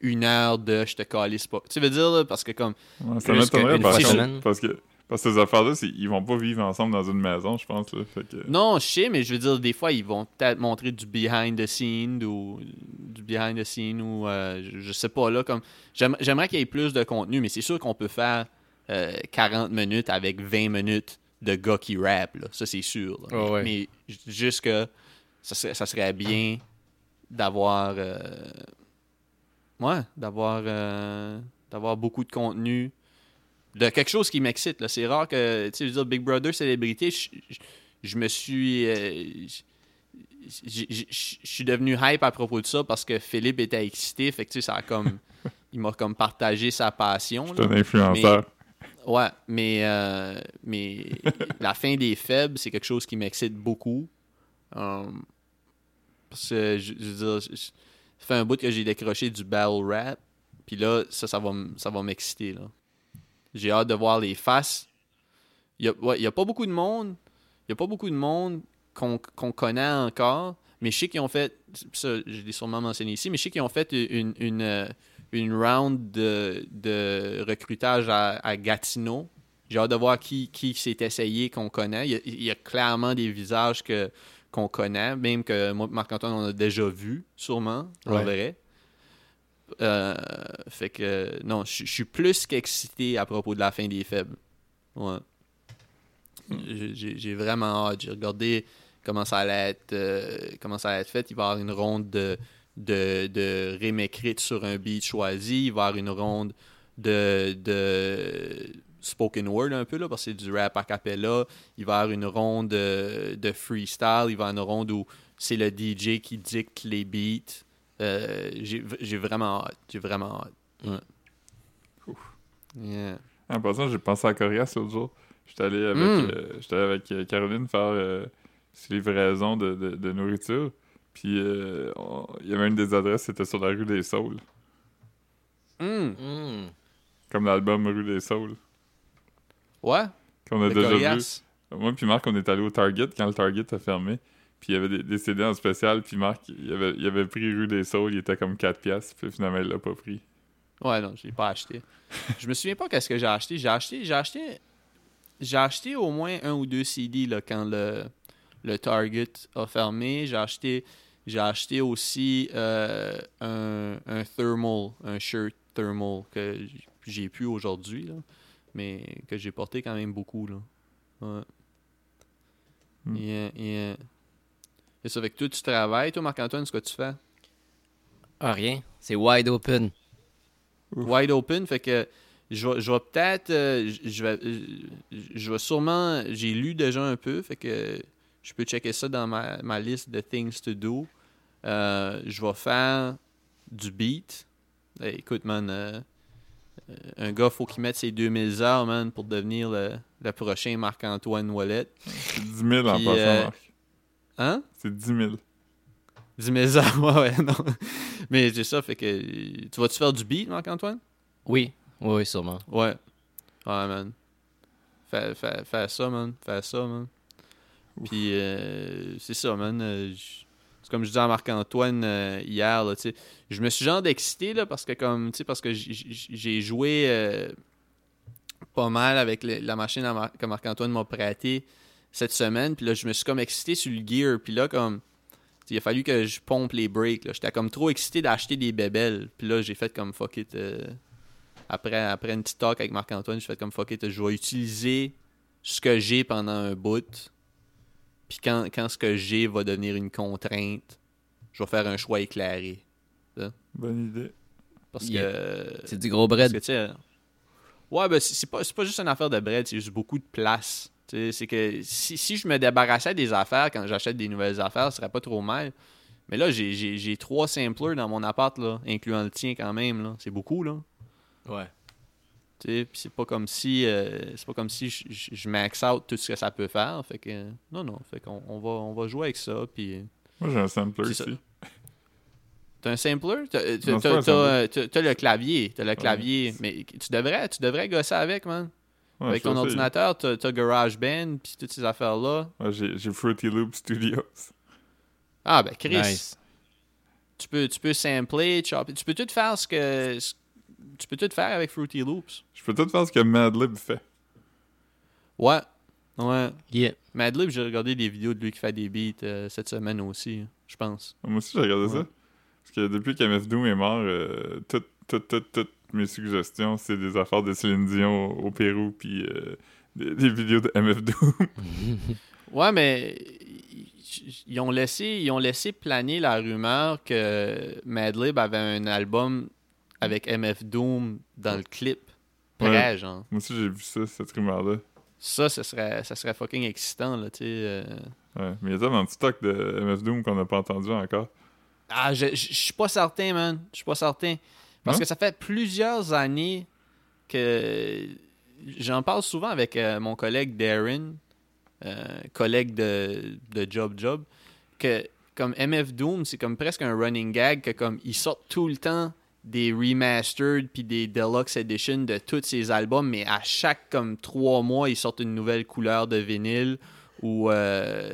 une heure de je te calisse pas. Tu veux dire, là, parce que comme, Ouais, ça m'étonnerait qu'une par fois contre, semaine. parce que parce que ces affaires-là, ils vont pas vivre ensemble dans une maison, je pense. Là. Fait que... non, je sais, mais je veux dire, des fois, ils vont peut-être montrer du behind the scene ou du behind the scene ou euh, je, sais pas, là, comme, j'aime- j'aimerais qu'il y ait plus de contenu, mais c'est sûr qu'on peut faire euh, 40 minutes avec 20 minutes de gars qui rap, là. Ça, c'est sûr. là. Ouais, ouais. Mais juste que ça serait, ça serait bien d'avoir. euh, ouais, d'avoir. euh, d'avoir beaucoup de contenu. De quelque chose qui m'excite. C'est rare que. Tu sais, je veux dire, Big Brother célébrité, je, me suis. euh, je suis devenu hype à propos de ça parce que Philippe était excité. Fait que, tu sais, ça a comme. il m'a comme partagé sa passion. Suis un influenceur. Ouais, mais, euh, mais la fin des faibles, c'est quelque chose qui m'excite beaucoup. Um, parce que, je, je veux dire, ça fait un bout que j'ai décroché du battle rap. Puis là, ça, ça va, ça va m'exciter, là. J'ai hâte de voir les faces. Il y a, ouais, pas beaucoup de monde. Il y a pas beaucoup de monde qu'on connaît encore. Mais je sais qu'ils ont fait. Ça, je l'ai sûrement mentionné ici. Mais je sais qu'ils ont fait une, une, euh, une round de, de recrutage à, à Gatineau. J'ai hâte de voir qui, qui s'est essayé qu'on connaît. Il y, a, il y a clairement des visages que qu'on connaît, même que moi, Marc-Antoine, on a déjà vu, sûrement, en Ouais. Euh, fait que, non, je suis plus qu'excité à propos de la fin des faibles. Ouais. J'ai- vraiment hâte. J'ai regardé comment ça allait être, euh, comment ça allait être fait. Il va y avoir une ronde de, de, de sur un beat choisi. Il va y avoir une ronde de, de spoken word un peu, là, parce que c'est du rap a cappella. Il va y avoir une ronde de, de freestyle. Il va y avoir une ronde où c'est le DJ qui dicte les beats. Euh, J'ai j'ai vraiment hâte. J'ai vraiment hâte. Ouais. Yeah. En passant, j'ai pensé à Corias l'autre jour. J'étais allé avec, Mm. euh, j'étais allé avec euh, Caroline faire euh, ses livraisons de, de, de nourriture. Puis euh, on- il y avait une des adresses, c'était sur la rue des Saules. Mm. Hmm. Comme l'album Rue des Saules. Ouais. Qu'on a Le déjà Corias. vu. Moi puis Marc, on est allé au Target quand le Target a fermé. Puis il y avait des, des CD en spécial. Puis Marc, il avait, il avait pris Rue des Saules. Il était comme 4 piastres. Puis finalement, il l'a pas pris. Ouais, non, je l'ai pas acheté. je me souviens pas qu'est-ce que j'ai acheté. J'ai acheté, j'ai acheté, j'ai acheté au moins un ou deux CD là, quand le, le Target a fermé. J'ai acheté, j'ai acheté aussi euh, un, un thermal, un shirt thermal que j'ai plus aujourd'hui. là. mais que j'ai porté quand même beaucoup, là. Ouais. Hmm. Yeah, yeah. Ça fait que toi, tu travailles, toi, Marc-Antoine, ce que tu fais? Ah, rien. C'est wide open. Ouf. Wide open, fait que je vais, je vais peut-être. euh, je- je vais, euh, je vais sûrement. J'ai lu déjà un peu, fait que je peux checker ça dans ma, ma liste de things to do. Euh, je vais faire du beat. Écoute, man, euh, un gars, faut qu'il mette ses 2000 heures, man, pour devenir le, le prochain Marc-Antoine Wallet. C'est 10 000 en passant, euh, Marc. Hein? C'est 10 000. 10 000 heures, ouais, ouais, non. Mais c'est ça, fait que. Tu vas-tu faire du beat, Marc-Antoine? Oui, oui, oui, sûrement. Ouais. Ouais, man. Fais, fais, fais ça, man. Fais ça, man. Puis, euh, c'est ça, man. Euh, c'est comme je disais à Marc-Antoine euh, hier, là, tu sais. Je me suis genre excité, là, parce que, comme, tu sais, parce que j'ai joué euh, pas mal avec le- la machine à Mar- que Marc-Antoine m'a prêtée cette semaine. Puis là, je me suis comme excité sur le gear. Puis là, comme, tu sais, il a fallu que je pompe les breaks, là. J'étais comme trop excité d'acheter des bébelles. Puis là, j'ai fait comme fuck it. euh, après, après une petite talk avec Marc-Antoine, j'ai fait comme fuck it, je vais utiliser ce que j'ai pendant un bout. Puis quand, quand ce que j'ai va devenir une contrainte, je vais faire un choix éclairé. Bonne idée. Parce Yeah. que. C'est du gros Parce bread. que, tu sais, ouais, ben, c'est c'est pas, c'est pas juste une affaire de bread, c'est juste beaucoup de place. Tu sais, C'est que si, si je me débarrassais des affaires quand j'achète des nouvelles affaires, ce serait pas trop mal. Mais là, j'ai- j'ai j'ai trois samplers dans mon appart, là, incluant le tien quand même. là. C'est beaucoup, là. Ouais. Tu sais, puis c'est pas comme si euh, c'est pas comme si je, je- je max out tout ce que ça peut faire. Fait que non non, fait qu'on on va on va jouer avec ça puis Moi, j'ai un sampler ici. t'as un sampler, t'as sampler. t'as- t'as le clavier, t'as le clavier, mais tu devrais tu devrais gosser avec man. Ouais, avec ton sais. ordinateur, t'as t'as GarageBand puis toutes ces affaires là. Ouais, j'ai Fruity Loop Studios. Ah ben Chris, Nice. tu peux tu peux sampler, chopper, tu peux tout faire ce que ce- tu peux tout faire avec Fruity Loops. Je peux tout faire ce que Madlib fait. Ouais. Ouais. Yeah. Madlib, j'ai regardé des vidéos de lui qui fait des beats euh, cette semaine aussi, je pense. Moi aussi, j'ai regardé Ouais. ça. Parce que depuis qu'MF Doom est mort, euh, toutes, toutes, toutes, toutes mes suggestions, c'est des affaires de Céline Dion au Pérou, puis euh, des, des vidéos de MF Doom. Ouais, mais ils- ont laissé, ils ont laissé planer la rumeur que Madlib avait un album avec MF Doom dans le clip. Prêt, Ouais. genre. Moi aussi, j'ai vu ça, cette rumeur-là. Ça, ça serait, ça serait fucking excitant, là, tu sais. euh. Ouais. Mais il y a tellement de stock de MF Doom qu'on n'a pas entendu encore. Ah, je suis pas certain, man. Je suis pas certain. Parce Non? que ça fait plusieurs années que j'en parle souvent avec euh, mon collègue Darren, euh, collègue de, de Job Job, que comme MF Doom, c'est comme presque un running gag que comme ils sortent tout le temps des remastered puis des deluxe edition de tous ces albums, mais à chaque comme trois mois, ils sortent une nouvelle couleur de vinyle ou euh,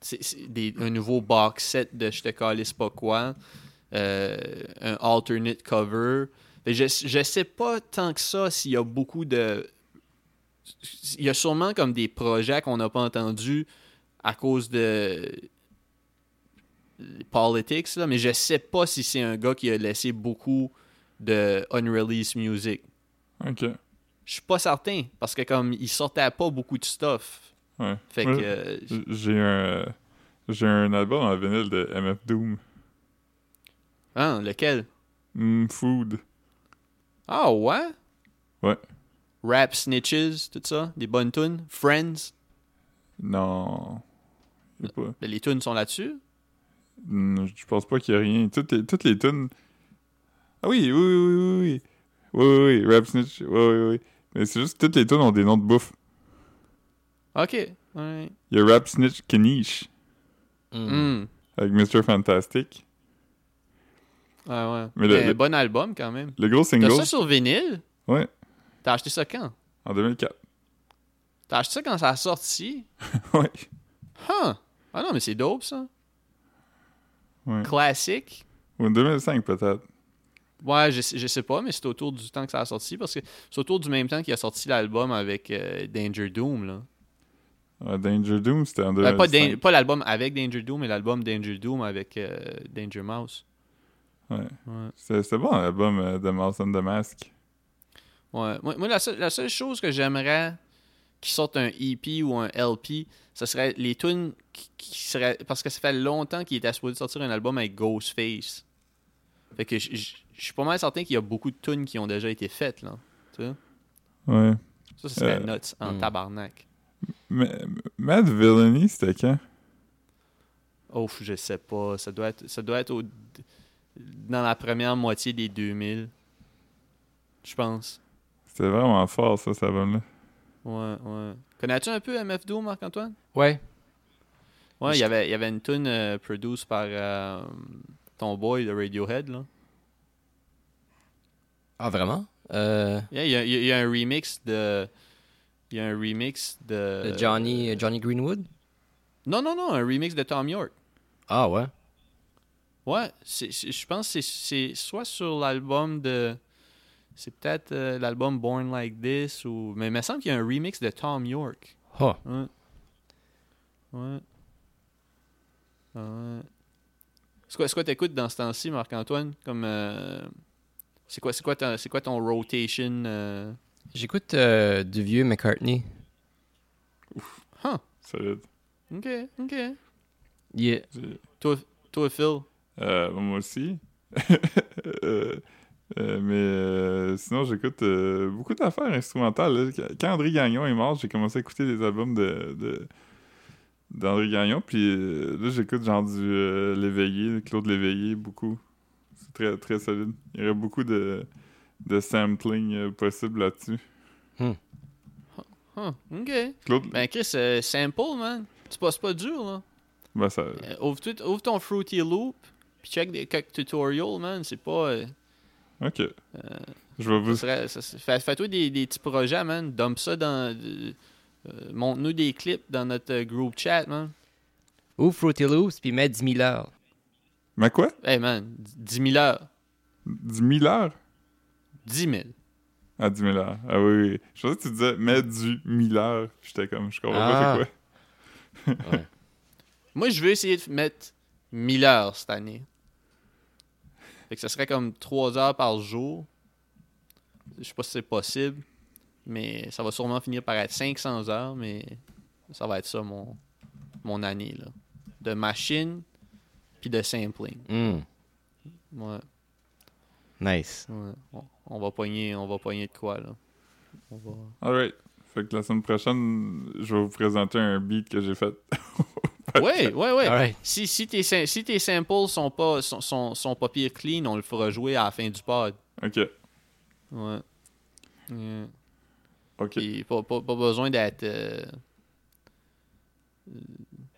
c'est- c'est des- un nouveau box set de je te calisse pas quoi, un alternate cover. Je, je sais pas tant que ça s'il y a beaucoup de. Il y a sûrement comme des projets qu'on n'a pas entendus à cause de politics, là, mais je sais pas si c'est un gars qui a laissé beaucoup de unreleased music. Ok. Je suis pas certain, parce que comme il sortait pas beaucoup de stuff. Ouais. Fait Moi, que. euh, J'ai un, euh, j'ai un album en vinyle de MF Doom. Hein, lequel? Mm, food. Ah ouais? Ouais. Rap Snitches, tout ça, des bonnes tunes? Friends, Non. Pas. ben, les tunes sont là-dessus? Mm, Je pense pas qu'il y a rien. Toutes les, toutes les tunes. Ah oui, oui, oui, oui, oui, oui. Oui. Rap Snitch. Oui, oui, oui. Mais c'est juste toutes les tunes ont des noms de bouffe. Ok. Ouais. Il y a Rap Snitch Kanish Mm. Avec Mr. Fantastic. Ouais, ouais. Mais le- bon album quand même. Le gros T'as single, ça sur vinyle? Ouais. T'as acheté ça quand? En 2004. T'as acheté ça quand ça a sorti? Ouais. Huh. Ah non, mais c'est dope ça. ouais. Classique. Ou en 2005 peut-être. Ouais, je, sais- je sais pas, mais c'est autour du temps que ça a sorti parce que c'est autour du même temps qu'il a sorti l'album avec euh, Danger Doom là. Ouais, Danger Doom, c'était en Ben, 2005. pas Dan- pas l'album avec Danger Doom, mais l'album Danger Doom avec euh, Danger Mouse. Ouais. Ouais. C'était c'était bon l'album euh, de Mouse and the Mask. Ouais. Moi, moi, la, seule, la seule chose que j'aimerais qu'ils sortent un EP ou un LP, ce serait les tunes qui, qui seraient. Parce que ça fait longtemps qu'il était supposé sortir un album avec Ghostface. Fait que je suis pas mal certain qu'il y a beaucoup de tunes qui ont déjà été faites, là. Tu sais? Ouais. Ça, ce serait Euh, nuts en hmm. tabarnak. Mais, Mad Villainy, c'était quand? Oh, je sais pas. Ça doit être, ça doit être au- dans la première moitié des 2000. Je pense. C'était vraiment fort, ça, cet album-là. Ouais, ouais. Connais-tu un peu MF Doom, Marc-Antoine? Ouais. Ouais, il y avait, il y avait une tune euh, produite par euh, ton boy de Radiohead, là. Ah, vraiment? Euh, Yeah, Il y, y a- il y a un remix de... Il y a un remix de... de Johnny, Johnny Greenwood? Non, non, non, un remix de Tom York. Ah, ouais. Ouais, c'est- c'est- je pense que c'est- c'est soit sur l'album de... C'est peut-être euh, l'album Born Like This, ou... Mais il me semble qu'il y a un remix de Tom York. Ah. Ouais. Ouais. Ah Ouais. C'est quoi, c'est quoi t'écoutes dans ce temps-ci, Marc-Antoine? Comme... euh, C'est quoi, c'est quoi, c'est quoi ton rotation? euh? J'écoute euh, du vieux McCartney. Solide. Ok, ok. Yeah. Toi, toi Phil? Euh, moi aussi. Euh, euh, mais euh, sinon, j'écoute euh, beaucoup d'affaires instrumentales. Quand André Gagnon est mort, j'ai commencé à écouter des albums de, de- d'André Gagnon. Puis euh, là, j'écoute genre du euh, Léveillé, Claude Léveillé, beaucoup. C'est très, très solide. Il y aurait beaucoup de, de sampling euh, possible là-dessus. Huh, ok. Claude, Ben Chris, euh, sample, man. C'est pas, pas dur, là. ben, ça, Euh, ouvre, ouvre ton Fruity Loop, puis check des quelques tutorials, man. C'est pas... euh, ok. Je vais vous. Fais-toi des, des petits projets, man. Dump ça dans... euh, euh, Montre-nous des clips dans notre euh, group chat, man. Ou Fruity Loops, puis mets 10 000 heures. Mais quoi? Hey, man. 10 000 heures. 10 000 heures? 10 000. Ah, 10 000 heures. Ah oui, oui. Je pensais que tu disais, mets du 1000 heures. J'étais comme, je comprends Ah. pas c'est quoi. Moi, je veux essayer de mettre 1000 heures cette année. Fait que ça serait comme 3 heures par jour. Je sais pas si c'est possible. Mais ça va sûrement finir par être 500 heures. Mais ça va être ça mon, mon année. Là. De machine puis de sampling. Hmm. Ouais, Nice. ouais. On, on va pogner, on va pogner de quoi là. On va... Alright. Fait que la semaine prochaine, je vais vous présenter un beat que j'ai fait. Ouais, ouais, ouais. Alright. Si, si, tes, si tes samples sont pas, sont, sont, sont pas pire clean, on le fera jouer à la fin du pod. Ok. Ouais. Yeah. Ok. Puis pas, pas, pas besoin d'être euh,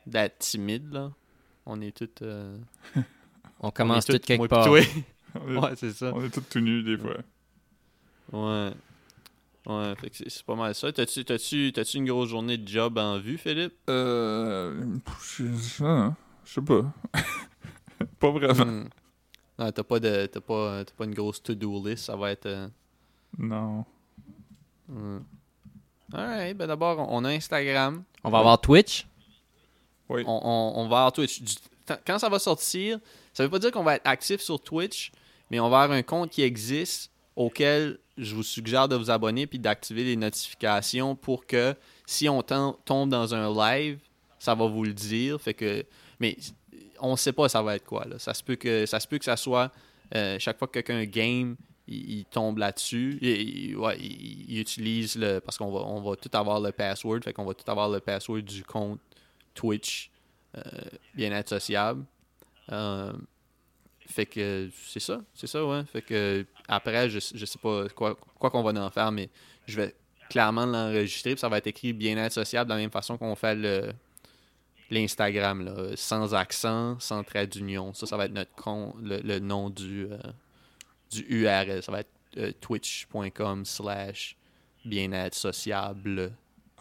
d'être timide là. On est tous euh, On commence tout quelque part. ouais, c'est ça. on est tous tout nus des fois. Ouais. Ouais, fait que c'est- pas mal ça. T'as-tu t'as-tu t'as-tu une grosse journée de job en vue, Philippe? Euh. Je sais pas. pas vraiment. Hmm. Non, t'as pas de t'as pas t'as pas une grosse to-do list, ça va être euh, Non. hmm. Alright, ben d'abord on a Instagram. On va avoir Twitch? Oui. on, on- on va avoir Twitch. Quand ça va sortir, ça veut pas dire qu'on va être actif sur Twitch, mais on va avoir un compte qui existe auquel je vous suggère de vous abonner puis d'activer les notifications pour que si on tom- tombe dans un live, ça va vous le dire. Fait que, mais on sait pas ça va être quoi. Ça se peut que ça se peut que ça soit euh, chaque fois que quelqu'un game, il, tombe là-dessus. Il, ouais, il- il utilise le parce qu'on va on va tout avoir le password, fait qu'on va tout avoir le password du compte Twitch euh, bien être sociable. Euh, fait que c'est ça, c'est ça, ouais. Fait que après, je, je sais pas quoi quoi qu'on va en faire, mais je vais clairement l'enregistrer, puis ça va être écrit bien être sociable de la même façon qu'on fait le l'Instagram, là, sans accent, sans trait d'union. Ça, ça va être notre con, le, le nom du, euh, du URL. Ça va être euh, twitch.com slash bien-être sociable.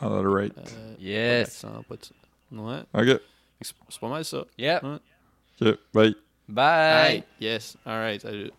Alright. Euh, Yes. pas de- Ouais, Ok. c'est pas mal ça. Yep. Ok. Bye. Bye. Yes, alright, salut.